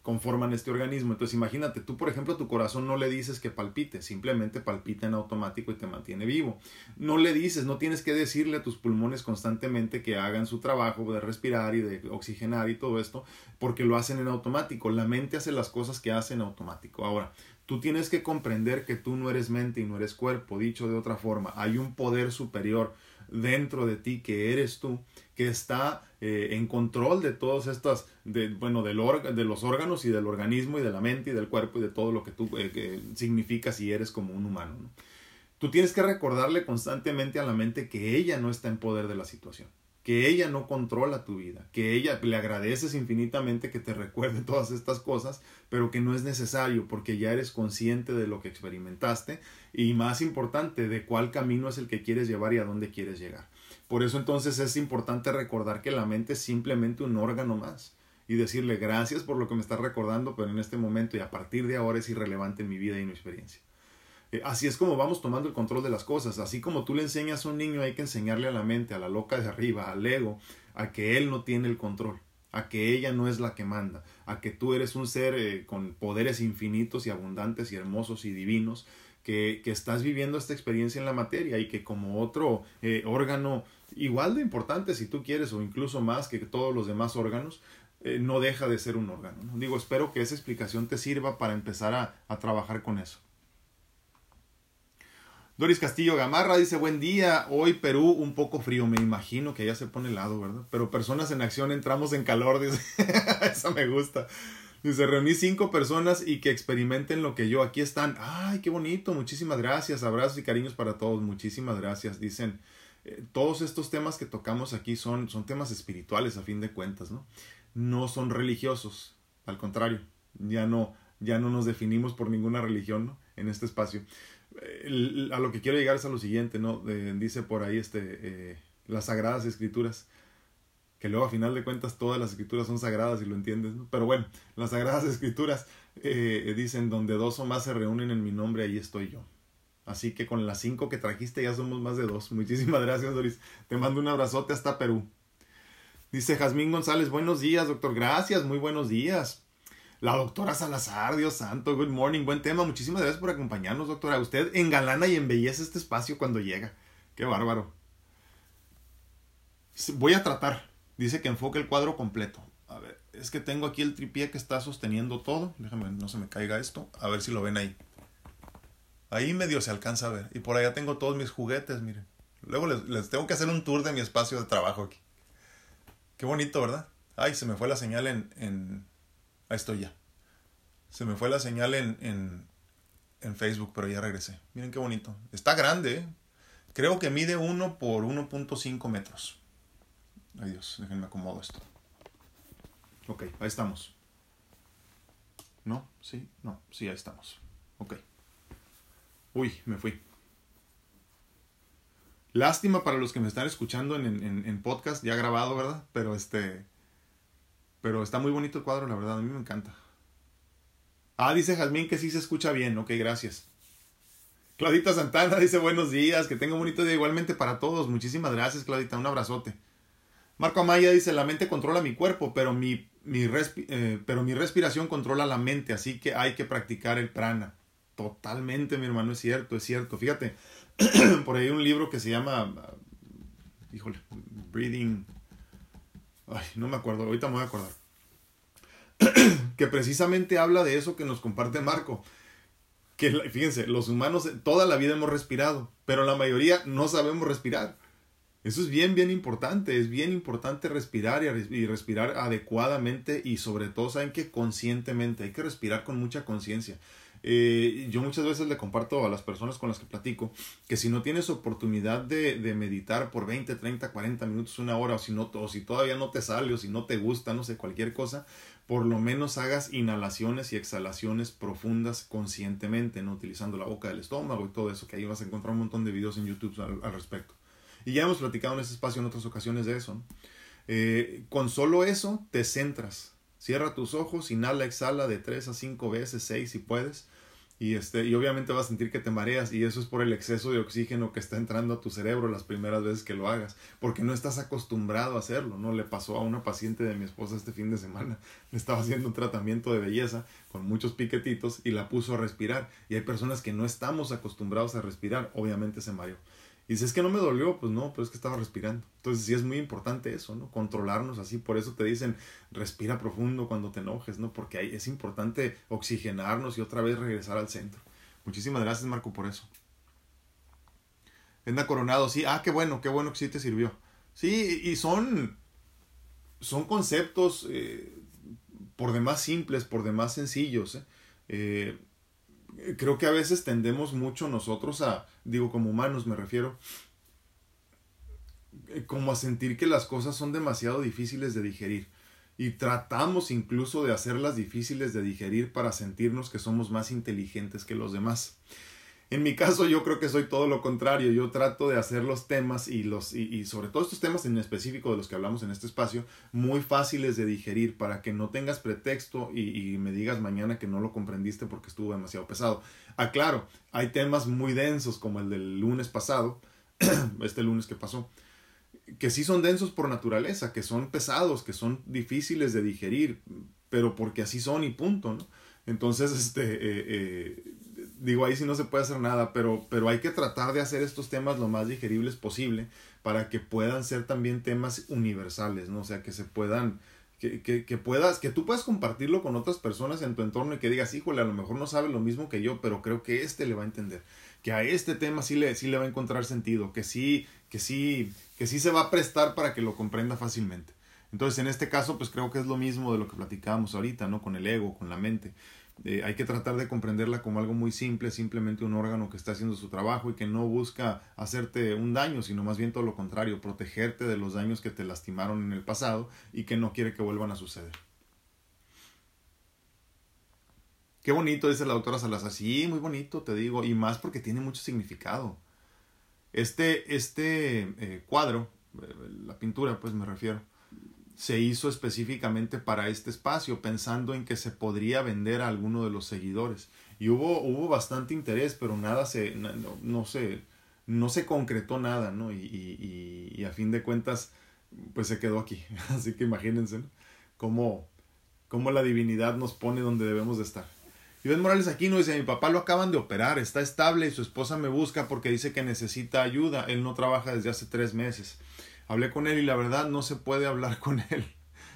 conforman este organismo. Entonces imagínate, tú por ejemplo a tu corazón no le dices que palpite, simplemente palpita en automático y te mantiene vivo. No le dices, no tienes que decirle a tus pulmones constantemente que hagan su trabajo de respirar y de oxigenar y todo esto, porque lo hacen en automático. La mente hace las cosas que hace en automático. Ahora, Tú tienes que comprender que tú no eres mente y no eres cuerpo. Dicho de otra forma, hay un poder superior dentro de ti que eres tú, que está eh, en control de todas estas, de, bueno, del de los órganos y del organismo y de la mente y del cuerpo y de todo lo que tú eh, significas y eres como un humano. Tú tienes que recordarle constantemente a la mente que ella no está en poder de la situación que ella no controla tu vida, que ella le agradeces infinitamente que te recuerde todas estas cosas, pero que no es necesario porque ya eres consciente de lo que experimentaste y más importante, de cuál camino es el que quieres llevar y a dónde quieres llegar. Por eso entonces es importante recordar que la mente es simplemente un órgano más y decirle gracias por lo que me estás recordando, pero en este momento y a partir de ahora es irrelevante en mi vida y mi experiencia. Eh, así es como vamos tomando el control de las cosas. Así como tú le enseñas a un niño, hay que enseñarle a la mente, a la loca de arriba, al ego, a que él no tiene el control, a que ella no es la que manda, a que tú eres un ser eh, con poderes infinitos y abundantes y hermosos y divinos, que, que, estás viviendo esta experiencia en la materia y que como otro eh, órgano igual de importante, si tú quieres, o incluso más que todos los demás órganos, no deja de ser un órgano. Digo, espero que esa explicación te sirva para empezar a, a trabajar con eso. Doris Castillo Gamarra dice, buen día, hoy Perú un poco frío, me imagino que ya se pone helado, ¿verdad? Pero personas en acción entramos en calor, dice, eso me gusta. Dice, reuní cinco personas y que experimenten lo que yo, aquí están. Ay, qué bonito, muchísimas gracias, abrazos y cariños para todos, muchísimas gracias. Dicen, eh, todos estos temas que tocamos aquí son, son temas espirituales a fin de cuentas, ¿no? No son religiosos, al contrario, ya no, ya no nos definimos por ninguna religión, ¿no? En este espacio a lo que quiero llegar es a lo siguiente, ¿no? dice por ahí este, eh, las sagradas escrituras, que luego a final de cuentas todas las escrituras son sagradas y lo entiendes, ¿no? Pero bueno, las sagradas escrituras eh, dicen, donde dos o más se reúnen en mi nombre, ahí estoy yo. Así que con las cinco que trajiste ya somos más de dos. Muchísimas gracias, Doris. Te mando un abrazote hasta Perú. Dice Jazmín González, buenos días, doctor. Gracias, muy buenos días. La doctora Salazar, Dios santo, good morning, buen tema. Muchísimas gracias por acompañarnos, doctora. Usted engalana y embellece este espacio cuando llega. Qué bárbaro. Voy a tratar. Dice que enfoque el cuadro completo. A ver, es que tengo aquí el tripié que está sosteniendo todo. Déjame, no se me caiga esto. A ver si lo ven ahí. Ahí medio se alcanza a ver. Y por allá tengo todos mis juguetes, miren. Luego les, tengo que hacer un tour de mi espacio de trabajo aquí. Qué bonito, ¿verdad? Ay, se me fue la señal en Ahí estoy ya. Se me fue la señal en, en, en Facebook, pero ya regresé. Miren qué bonito. Está grande, ¿eh? Creo que mide 1 por 1.5 metros. Ay Dios, déjenme acomodo esto. Ok, ahí estamos. ¿No? ¿Sí? No, sí, ahí estamos. Ok. Uy, me fui. Lástima para los que me están escuchando en, en, en podcast, ya grabado, ¿verdad? Pero este pero está muy bonito el cuadro, la verdad, a mí me encanta. Ah, dice Jazmín que sí se escucha bien, ok, gracias. Claudita Santana dice buenos días, que tenga un bonito día igualmente para todos. Muchísimas gracias, Claudita, un abrazote. Marco Amaya dice, la mente controla mi cuerpo, pero mi, mi, eh, pero mi respiración controla la mente, así que hay que practicar el prana. Totalmente, mi hermano, es cierto, es cierto. Fíjate, por ahí hay un libro que se llama, híjole, Breathing, Ay, no me acuerdo, ahorita me voy a acordar. que precisamente habla de eso que nos comparte Marco. Que fíjense, los humanos toda la vida hemos respirado, pero la mayoría no sabemos respirar. Eso es bien, bien importante. Es bien importante respirar y, respirar adecuadamente y sobre todo, saben que conscientemente. Hay que respirar con mucha conciencia. Eh, yo muchas veces le comparto a las personas con las que platico que si no tienes oportunidad de, de, meditar por 20, 30, 40 minutos, una hora, o si, no, o si todavía no te sale, o si no te gusta, no sé, cualquier cosa, por lo menos hagas inhalaciones y exhalaciones profundas conscientemente, no utilizando la boca del estómago y todo eso, que ahí vas a encontrar un montón de videos en YouTube al, respecto. Y ya hemos platicado en este espacio en otras ocasiones de eso. Eh, con solo eso te centras. Cierra tus ojos, inhala, exhala de 3 a 5 veces, 6 si puedes y, este, y obviamente vas a sentir que te mareas y eso es por el exceso de oxígeno que está entrando a tu cerebro las primeras veces que lo hagas, porque no estás acostumbrado a hacerlo, ¿no? Le pasó a una paciente de mi esposa este fin de semana, le estaba haciendo un tratamiento de belleza con muchos piquetitos y la puso a respirar y hay personas que no estamos acostumbrados a respirar, obviamente se mareó. Y si es que no me dolió, pues no, pero es que estaba respirando. Entonces sí es muy importante eso, ¿no? Controlarnos así. Por eso te dicen, respira profundo cuando te enojes, ¿no? Porque ahí es importante oxigenarnos y otra vez regresar al centro. Muchísimas gracias, Marco, por eso. Edna Coronado, sí. Ah, qué bueno, qué bueno que sí te sirvió. Sí, y son, son conceptos eh, por demás simples, por demás sencillos. ¿eh? Eh, creo que a veces tendemos mucho nosotros a, digo como humanos me refiero, eh, como a sentir que las cosas son demasiado difíciles de digerir. Y tratamos incluso de hacerlas difíciles de digerir para sentirnos que somos más inteligentes que los demás. En mi caso yo creo que soy todo lo contrario, yo trato de hacer los temas y, los, y, sobre todo estos temas en específico de los que hablamos en este espacio muy fáciles de digerir para que no tengas pretexto y, y me digas mañana que no lo comprendiste porque estuvo demasiado pesado. Aclaro, hay temas muy densos como el del lunes pasado, este lunes que pasó, que sí son densos por naturaleza, que son pesados, que son difíciles de digerir, pero porque así son y punto, ¿no? Entonces, este, eh, eh, digo, ahí sí no se puede hacer nada, pero, pero hay que tratar de hacer estos temas lo más digeribles posible para que puedan ser también temas universales, ¿no? O sea, que se puedan, que, que, que, puedas, que tú puedas compartirlo con otras personas en tu entorno y que digas, híjole, a lo mejor no sabe lo mismo que yo, pero creo que este le va a entender, que a este tema sí le, sí le va a encontrar sentido, que sí, que sí, que sí se va a prestar para que lo comprenda fácilmente. Entonces, en este caso, pues creo que es lo mismo de lo que platicábamos ahorita, ¿no? Con el ego, con la mente. Eh, hay que tratar de comprenderla como algo muy simple, simplemente un órgano que está haciendo su trabajo y que no busca hacerte un daño, sino más bien todo lo contrario, protegerte de los daños que te lastimaron en el pasado y que no quiere que vuelvan a suceder. Qué bonito, dice la doctora Salazar. Sí, muy bonito, te digo, y más porque tiene mucho significado. Este, este eh, cuadro, eh, la pintura, pues me refiero, se hizo específicamente para este espacio, pensando en que se podría vender a alguno de los seguidores. Y hubo, hubo bastante interés, pero nada se, no, no se, no se concretó nada, ¿no? Y, y, y, a fin de cuentas, pues se quedó aquí. Así que imagínense ¿no? cómo, cómo la divinidad nos pone donde debemos de estar. Ben Morales aquí no dice, mi papá lo acaban de operar, está estable y su esposa me busca porque dice que necesita ayuda. Él no trabaja desde hace tres meses. Hablé con él y la verdad no se puede hablar con él.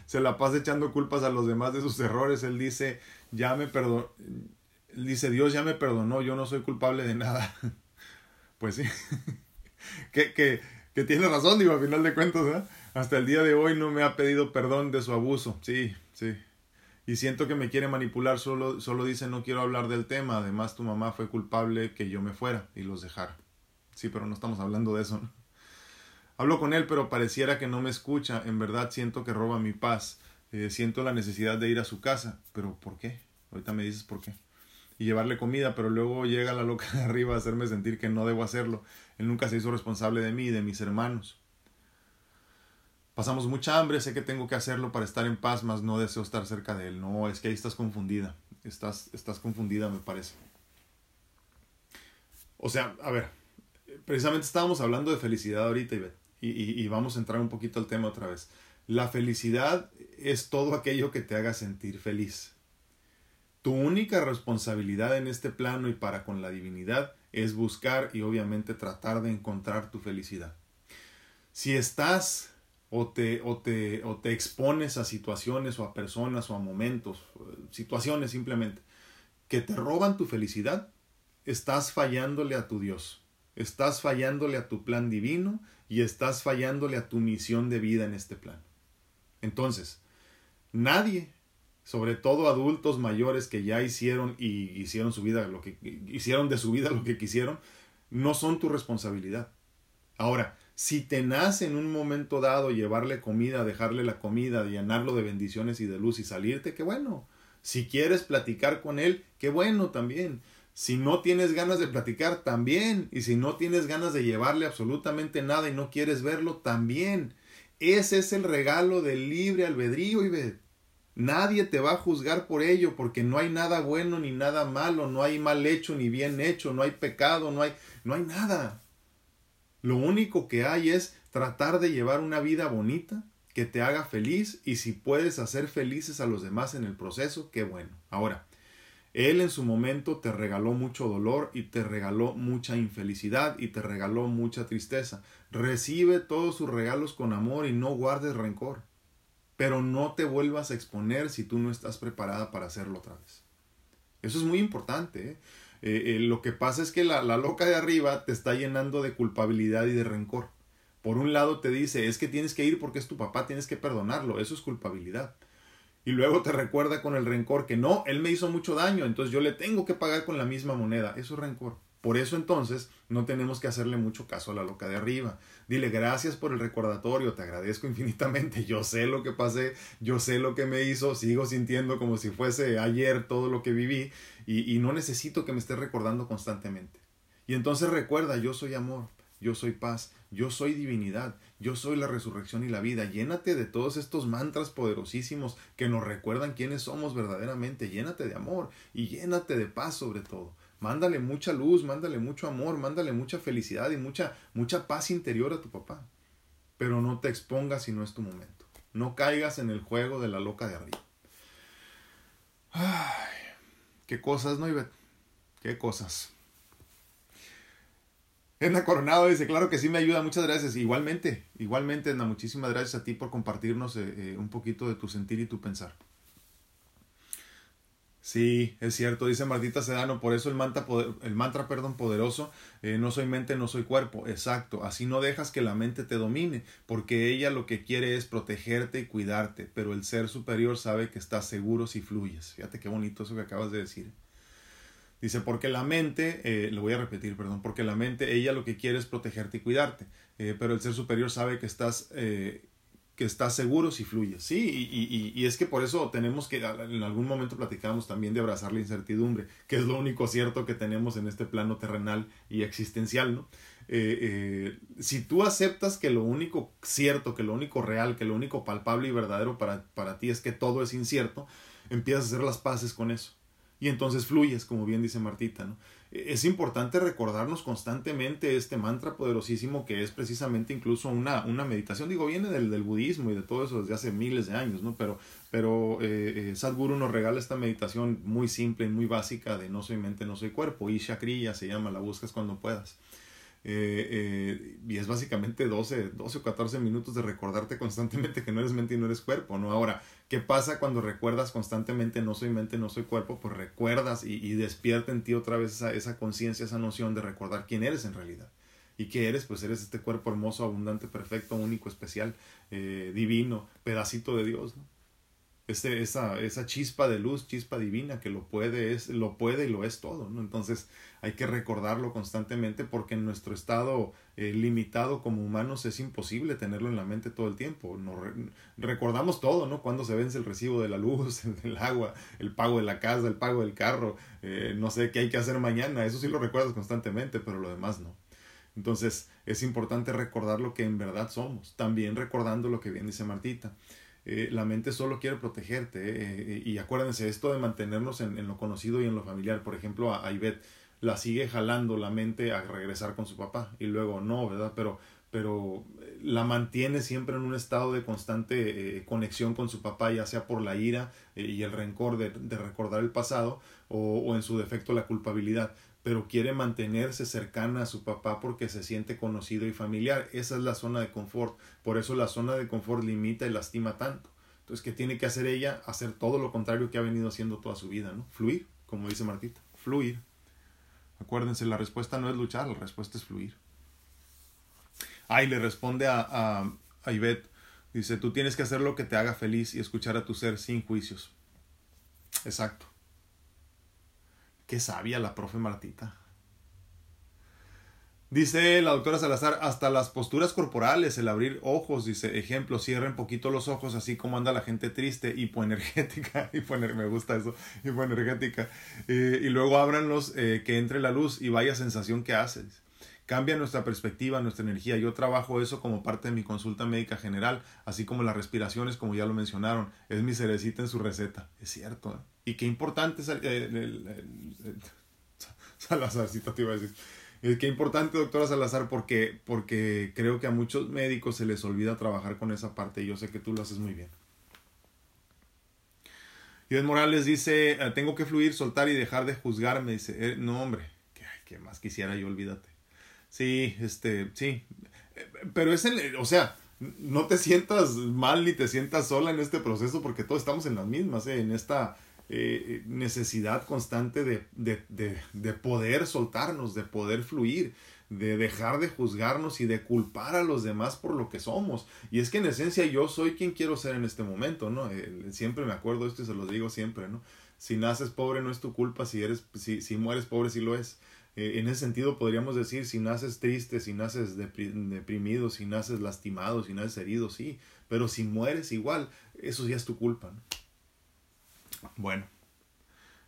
Se la pasa echando culpas a los demás de sus errores. Él dice, ya me perdonó. Dice, Dios ya me perdonó, yo no soy culpable de nada. Pues sí. que, que, tiene razón, digo, a final de cuentas. Hasta el día de hoy no me ha pedido perdón de su abuso. Sí, sí. Y siento que me quiere manipular, solo, solo dice no quiero hablar del tema. Además, tu mamá fue culpable que yo me fuera y los dejara. Sí, pero no estamos hablando de eso. ¿no? Hablo con él, pero pareciera que no me escucha. En verdad siento que roba mi paz. Eh, siento la necesidad de ir a su casa. Pero ¿por qué? Ahorita me dices por qué. Y llevarle comida, pero luego llega la loca de arriba a hacerme sentir que no debo hacerlo. Él nunca se hizo responsable de mí y de mis hermanos. Pasamos mucha hambre, sé que tengo que hacerlo para estar en paz, mas no deseo estar cerca de él. No, es que ahí estás confundida. Estás, estás confundida, me parece. O sea, a ver, precisamente estábamos hablando de felicidad ahorita, Ivette y, vamos a entrar un poquito al tema otra vez. La felicidad es todo aquello que te haga sentir feliz. Tu única responsabilidad en este plano y para con la divinidad es buscar y obviamente tratar de encontrar tu felicidad. Si estás o te, o te, o te expones a situaciones o a personas o a momentos, situaciones simplemente, que te roban tu felicidad, estás fallándole a tu Dios, estás fallándole a tu plan divino y estás fallándole a tu misión de vida en este plan. Entonces, nadie, sobre todo adultos mayores que ya hicieron y hicieron su vida lo que hicieron de su vida lo que quisieron, no son tu responsabilidad. Ahora, si te nace en un momento dado llevarle comida, dejarle la comida, llenarlo de bendiciones y de luz y salirte, qué bueno. Si quieres platicar con él, qué bueno también. Si no tienes ganas de platicar, también. Y si no tienes ganas de llevarle absolutamente nada y no quieres verlo, también. Ese es el regalo del libre albedrío, Ivette. Nadie te va a juzgar por ello, porque no hay nada bueno ni nada malo, no hay mal hecho ni bien hecho, no hay pecado, no hay, no hay nada. Lo único que hay es tratar de llevar una vida bonita, que te haga feliz, y si puedes hacer felices a los demás en el proceso, qué bueno. Ahora, él en su momento te regaló mucho dolor y te regaló mucha infelicidad y te regaló mucha tristeza. Recibe todos sus regalos con amor y no guardes rencor. Pero no te vuelvas a exponer si tú no estás preparada para hacerlo otra vez. Eso es muy importante. ¿eh? Eh, eh, lo que pasa es que la, la loca de arriba te está llenando de culpabilidad y de rencor. Por un lado te dice, es que tienes que ir porque es tu papá, tienes que perdonarlo. Eso es culpabilidad y luego te recuerda con el rencor que no, él me hizo mucho daño, entonces yo le tengo que pagar con la misma moneda. Eso es rencor. Por eso entonces no tenemos que hacerle mucho caso a la loca de arriba. Dile gracias por el recordatorio, te agradezco infinitamente, yo sé lo que pasé, yo sé lo que me hizo, sigo sintiendo como si fuese ayer todo lo que viví y, y no necesito que me estés recordando constantemente. Y entonces recuerda, yo soy amor, yo soy paz, yo soy divinidad, yo soy la resurrección y la vida. Llénate de todos estos mantras poderosísimos que nos recuerdan quiénes somos verdaderamente. Llénate de amor y llénate de paz sobre todo. Mándale mucha luz, mándale mucho amor, mándale mucha felicidad y mucha, mucha paz interior a tu papá. Pero no te expongas si no es tu momento. No caigas en el juego de la loca de arriba. Ay, qué cosas, ¿no, Ivette? Qué cosas. Edna Coronado dice, claro que sí me ayuda, muchas gracias. Igualmente, igualmente, Edna, muchísimas gracias a ti por compartirnos eh, eh, un poquito de tu sentir y tu pensar. Sí, es cierto, dice Martita Sedano, por eso el mantra, el mantra perdón, poderoso, eh, no soy mente, no soy cuerpo, exacto, así no dejas que la mente te domine, porque ella lo que quiere es protegerte y cuidarte, pero el ser superior sabe que estás seguro si fluyes. Fíjate qué bonito eso que acabas de decir. Dice, porque la mente, eh, lo voy a repetir, perdón, porque la mente, ella lo que quiere es protegerte y cuidarte, eh, pero el ser superior sabe que estás, eh, que estás seguro si fluyes. Sí, y, y, y, es que por eso tenemos que, en algún momento platicamos también de abrazar la incertidumbre, que es lo único cierto que tenemos en este plano terrenal y existencial, ¿no? si tú aceptas que lo único cierto, que lo único real, que lo único palpable y verdadero para, para ti es que todo es incierto, empiezas a hacer las paces con eso y entonces fluyes, como bien dice Martita. ¿no? E-, es importante recordarnos constantemente este mantra poderosísimo que es precisamente incluso una, una meditación. Digo, viene del, del, budismo y de todo eso desde hace miles de años, ¿no? Pero, pero eh, eh, Sadhguru nos regala esta meditación muy simple y muy básica de no soy mente, no soy cuerpo. Isha Kriya se llama, la buscas cuando puedas. Eh, y es básicamente 12, 12 o 14 minutos de recordarte constantemente que no eres mente y no eres cuerpo, ¿no? Ahora, ¿qué pasa cuando recuerdas constantemente no soy mente, no soy cuerpo? Pues recuerdas y, y despierta en ti otra vez esa, esa conciencia, esa noción de recordar quién eres en realidad. ¿Y qué eres? Pues eres este cuerpo hermoso, abundante, perfecto, único, especial, eh, divino, pedacito de Dios, ¿no? Este, esa, esa chispa de luz, chispa divina que lo puede, es, lo puede y lo es todo, ¿no? Entonces hay que recordarlo constantemente porque en nuestro estado eh, limitado como humanos es imposible tenerlo en la mente todo el tiempo. recordamos todo, ¿no? Cuando se vence el recibo de la luz, el agua, el pago de la casa, el pago del carro, eh, no sé qué hay que hacer mañana, eso sí lo recuerdas constantemente, pero lo demás no. Entonces es importante recordar lo que en verdad somos, también recordando lo que bien dice Martita. Eh, la mente solo quiere protegerte. Eh, y acuérdense, esto de mantenernos en, lo conocido y en lo familiar. Por ejemplo, a, Ivette la sigue jalando la mente a regresar con su papá y luego no, ¿verdad? Pero, pero la mantiene siempre en un estado de constante eh, conexión con su papá, ya sea por la ira eh, y el rencor de, recordar el pasado o, en su defecto la culpabilidad, pero quiere mantenerse cercana a su papá porque se siente conocido y familiar. Esa es la zona de confort. Por eso la zona de confort limita y lastima tanto. Entonces, ¿qué tiene que hacer ella? Hacer todo lo contrario que ha venido haciendo toda su vida, ¿no? Fluir, como dice Martita, fluir. Acuérdense, la respuesta no es luchar, la respuesta es fluir. Ay, le responde a, a, a Ivette, dice, tú tienes que hacer lo que te haga feliz y escuchar a tu ser sin juicios. Exacto. Qué sabia la profe Martita. Dice la doctora Salazar, hasta las posturas corporales, el abrir ojos, dice, ejemplo, cierren poquito los ojos, así como anda la gente triste, hipoenergética, hipoener me gusta eso, hipoenergética, eh, y luego ábranlos, eh, que entre la luz y vaya sensación que haces cambia nuestra perspectiva, nuestra energía. Yo trabajo eso como parte de mi consulta médica general, así como las respiraciones, como ya lo mencionaron. Es mi cerecita en su receta. Es cierto. ¿eh? Y qué importante es el, Salazarcita te iba a decir. Eh, qué importante, doctora Salazar, porque, porque creo que a muchos médicos se les olvida trabajar con esa parte y yo sé que tú lo haces muy bien. Iván Morales dice, eh, tengo que fluir, soltar y dejar de juzgarme. Dice, no hombre, ¿qué más quisiera yo, olvídate. Sí, este, sí. Pero es el, o sea, no te sientas mal ni te sientas sola en este proceso porque todos estamos en las mismas, ¿eh? en esta eh, necesidad constante de, de, de, de, poder soltarnos, de poder fluir, de dejar de juzgarnos y de culpar a los demás por lo que somos. Y es que en esencia yo soy quien quiero ser en este momento, ¿no? Eh, siempre me acuerdo esto y se lo digo siempre, ¿no? Si naces pobre no es tu culpa, si, eres, si, si mueres pobre sí lo es. Eh, en ese sentido podríamos decir, si naces triste, si naces deprimido, si naces lastimado, si naces herido, sí, pero si mueres igual, eso ya es tu culpa. Bueno,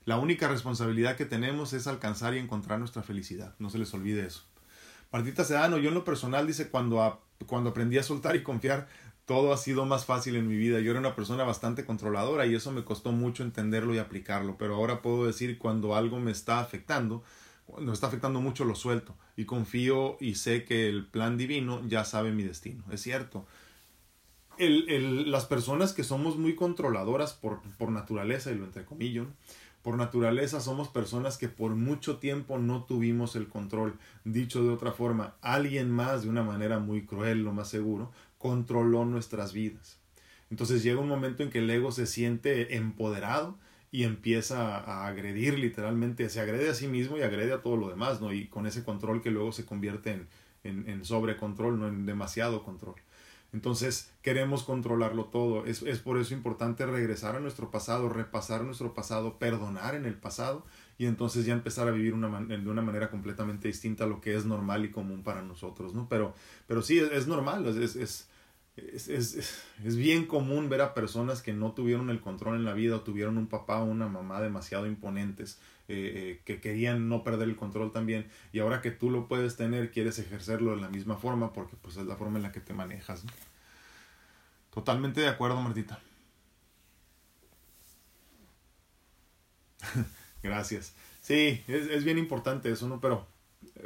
la única responsabilidad que tenemos es alcanzar y encontrar nuestra felicidad, no se les olvide eso. Martita Sedano, yo en lo personal dice, cuando, cuando aprendí a soltar y confiar, todo ha sido más fácil en mi vida. Yo era una persona bastante controladora y eso me costó mucho entenderlo y aplicarlo, pero ahora puedo decir cuando algo me está afectando, nos está afectando mucho lo suelto y confío y sé que el plan divino ya sabe mi destino. Es cierto. El, el, las personas que somos muy controladoras por, por naturaleza, y lo entrecomillo, por naturaleza somos personas que por mucho tiempo no tuvimos el control. Dicho de otra forma, alguien más, de una manera muy cruel, lo más seguro, controló nuestras vidas. Entonces llega un momento en que el ego se siente empoderado y empieza a agredir literalmente, se agrede a sí mismo y agrede a todo lo demás, ¿no? Y con ese control que luego se convierte en, en, en sobrecontrol, no en demasiado control. Entonces queremos controlarlo todo. Es, es, por eso importante regresar a nuestro pasado, repasar nuestro pasado, perdonar en el pasado y entonces ya empezar a vivir una de una manera completamente distinta a lo que es normal y común para nosotros, ¿no? Pero, pero sí, es, es normal, es, es, es, es, es, bien común ver a personas que no tuvieron el control en la vida o tuvieron un papá o una mamá demasiado imponentes eh, eh, que querían no perder el control también y ahora que tú lo puedes tener quieres ejercerlo de la misma forma porque pues es la forma en la que te manejas. Totalmente de acuerdo, Martita. Gracias. Sí, es, es bien importante eso, ¿no? Pero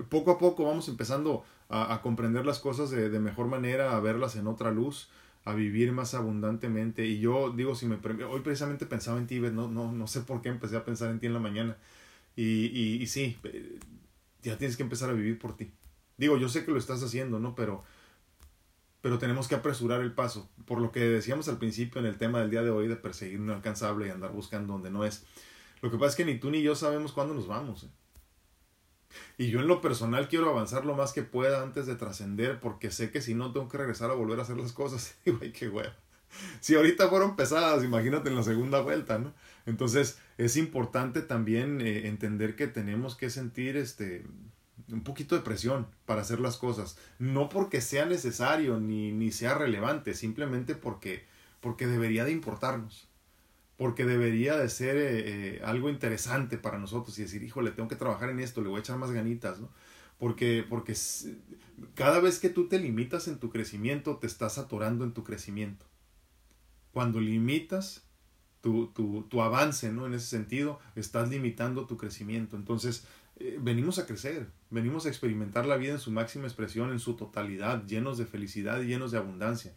poco a poco vamos empezando a, comprender las cosas de, de, mejor manera, a verlas en otra luz, a vivir más abundantemente. Y yo digo, si me hoy precisamente pensaba en ti, no, no, no sé por qué empecé a pensar en ti en la mañana. Y, y, y sí, eh, ya tienes que empezar a vivir por ti. Digo, yo sé que lo estás haciendo, ¿no? Pero, pero tenemos que apresurar el paso. Por lo que decíamos al principio en el tema del día de hoy de perseguir un alcanzable y andar buscando donde no es. Lo que pasa es que ni tú ni yo sabemos cuándo nos vamos. ¿eh? Y yo en lo personal quiero avanzar lo más que pueda antes de trascender, porque sé que si no tengo que regresar a volver a hacer las cosas. Y güey, qué huevo. Si ahorita fueron pesadas, imagínate en la segunda vuelta, ¿no? Entonces es importante también eh, entender que tenemos que sentir este un poquito de presión para hacer las cosas. No porque sea necesario ni, ni sea relevante, simplemente porque, porque debería de importarnos porque debería de ser eh, eh, algo interesante para nosotros y decir, híjole, tengo que trabajar en esto, le voy a echar más ganitas, ¿no? Porque, porque cada vez que tú te limitas en tu crecimiento, te estás atorando en tu crecimiento. Cuando limitas tu, tu, avance, ¿no? En ese sentido, estás limitando tu crecimiento. Entonces, eh, venimos a crecer, venimos a experimentar la vida en su máxima expresión, en su totalidad, llenos de felicidad y llenos de abundancia.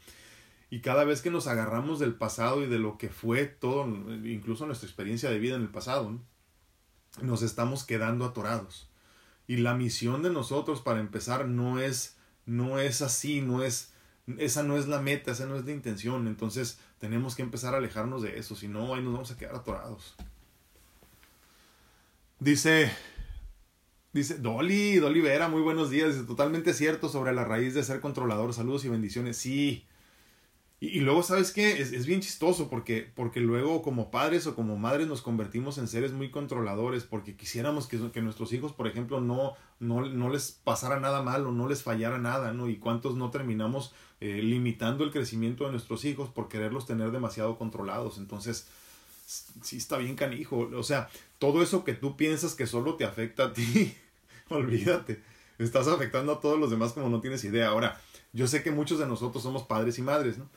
Y cada vez que nos agarramos del pasado y de lo que fue todo, incluso nuestra experiencia de vida en el pasado, nos estamos quedando atorados. Y la misión de nosotros para empezar no es, no es así, no es, esa no es la meta, esa no es la intención. Entonces tenemos que empezar a alejarnos de eso, si no, ahí nos vamos a quedar atorados. Dice, dice Dolly, Dolly Vera, muy buenos días. Dice, totalmente cierto sobre la raíz de ser controlador. Saludos y bendiciones. Sí, y, luego, ¿sabes qué? Es, es, bien chistoso porque, porque luego como padres o como madres nos convertimos en seres muy controladores porque quisiéramos que, que nuestros hijos, por ejemplo, no, no, no, les pasara nada mal o no les fallara nada, ¿no? Y cuántos no terminamos eh, limitando el crecimiento de nuestros hijos por quererlos tener demasiado controlados. Entonces, sí está bien canijo. O sea, todo eso que tú piensas que solo te afecta a ti, olvídate. Estás afectando a todos los demás como no tienes idea. Ahora, yo sé que muchos de nosotros somos padres y madres, ¿no?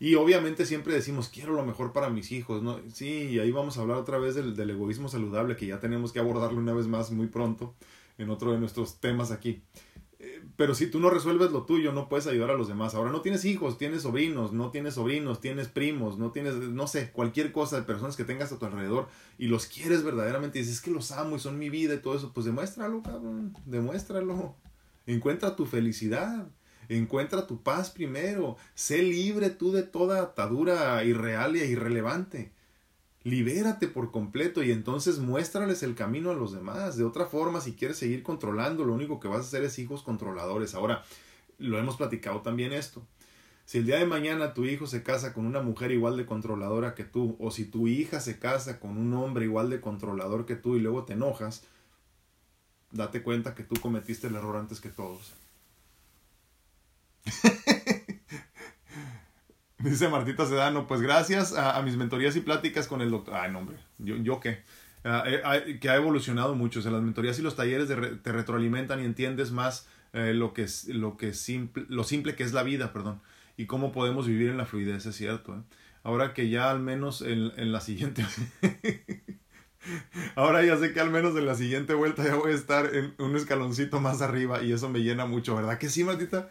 Y obviamente siempre decimos, quiero lo mejor para mis hijos, ¿no? Sí, y ahí vamos a hablar otra vez del, del, egoísmo saludable, que ya tenemos que abordarlo una vez más muy pronto en otro de nuestros temas aquí. Eh, pero si tú no resuelves lo tuyo, no puedes ayudar a los demás. Ahora no tienes hijos, tienes sobrinos, no tienes sobrinos, tienes primos, no tienes, no sé, cualquier cosa de personas que tengas a tu alrededor y los quieres verdaderamente y dices, es que los amo y son mi vida y todo eso, pues demuéstralo, cabrón, demuéstralo. Encuentra tu felicidad. Encuentra tu paz primero. Sé libre tú de toda atadura irreal e irrelevante. Libérate por completo y entonces muéstrales el camino a los demás. De otra forma, si quieres seguir controlando, lo único que vas a hacer es hijos controladores. Ahora, lo hemos platicado también esto. Si el día de mañana tu hijo se casa con una mujer igual de controladora que tú, o si tu hija se casa con un hombre igual de controlador que tú y luego te enojas, date cuenta que tú cometiste el error antes que todos. Dice Martita Sedano, pues gracias a, mis mentorías y pláticas con el doctor. Ay, no, hombre, yo, yo qué. Ah, eh, que ha evolucionado mucho. O sea, las mentorías y los talleres te retroalimentan y entiendes más eh, lo, que es, lo, que simple, lo simple que es la vida, perdón, y cómo podemos vivir en la fluidez, es cierto. ¿eh? Ahora que ya al menos en, en la siguiente. Ahora ya sé que al menos en la siguiente vuelta ya voy a estar en un escaloncito más arriba y eso me llena mucho, ¿verdad que sí, Martita?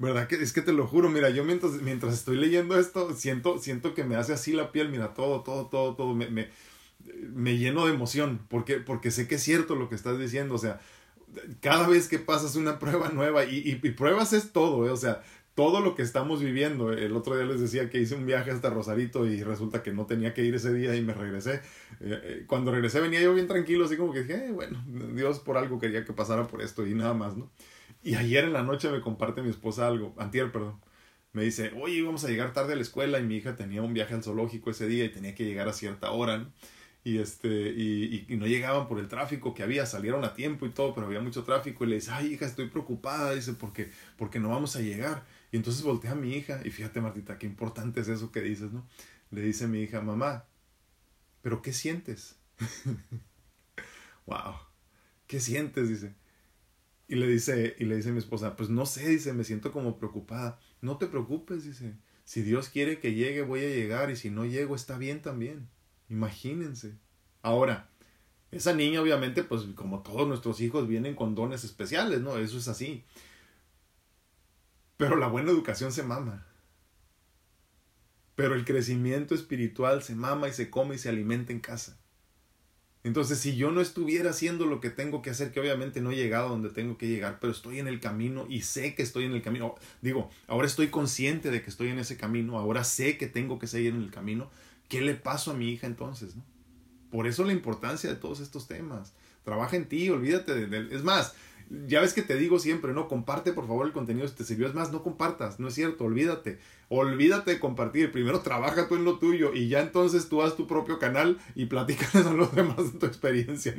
¿Verdad? Que, es que te lo juro, mira, yo mientras, mientras estoy leyendo esto, siento, siento que me hace así la piel, mira, todo, todo, todo, todo, me, me, me lleno de emoción, porque, porque sé que es cierto lo que estás diciendo, o sea, cada vez que pasas una prueba nueva, y, y, pruebas es todo, ¿eh? o sea, todo lo que estamos viviendo. El otro día les decía que hice un viaje hasta Rosarito y resulta que no tenía que ir ese día y me regresé. Eh, eh, cuando regresé venía yo bien tranquilo, así como que dije, bueno, Dios por algo quería que pasara por esto y nada más, ¿no? Y ayer en la noche me comparte mi esposa algo, antier, perdón. Me dice, oye, íbamos a llegar tarde a la escuela y mi hija tenía un viaje al zoológico ese día y tenía que llegar a cierta hora, Y, este, y, y, no llegaban por el tráfico que había, salieron a tiempo y todo, pero había mucho tráfico. Y le dice, ay, hija, estoy preocupada, dice, porque, porque no vamos a llegar. Y entonces voltea a mi hija, y fíjate, Martita, qué importante es eso que dices, ¿no? Le dice mi hija, mamá, ¿pero qué sientes? wow, ¿qué sientes? Dice, y le dice, y le dice mi esposa, pues no sé, dice, me siento como preocupada. No te preocupes, dice. Si Dios quiere que llegue, voy a llegar, y si no llego, está bien también. Imagínense. Ahora, esa niña obviamente, pues como todos nuestros hijos, vienen con dones especiales, ¿no? Eso es así. Pero la buena educación se mama. Pero el crecimiento espiritual se mama y se come y se alimenta en casa. Entonces, si yo no estuviera haciendo lo que tengo que hacer, que obviamente no he llegado donde tengo que llegar, pero estoy en el camino y sé que estoy en el camino, digo, ahora estoy consciente de que estoy en ese camino, ahora sé que tengo que seguir en el camino, ¿qué le paso a mi hija entonces? No? Por eso la importancia de todos estos temas. Trabaja en ti, olvídate de, Es más, ya ves que te digo siempre, no, comparte por favor el contenido si te sirvió. Es más, no compartas, no es cierto, olvídate. Olvídate de compartir. Primero trabaja tú en lo tuyo y ya entonces tú haz tu propio canal y platícales a los demás de tu experiencia.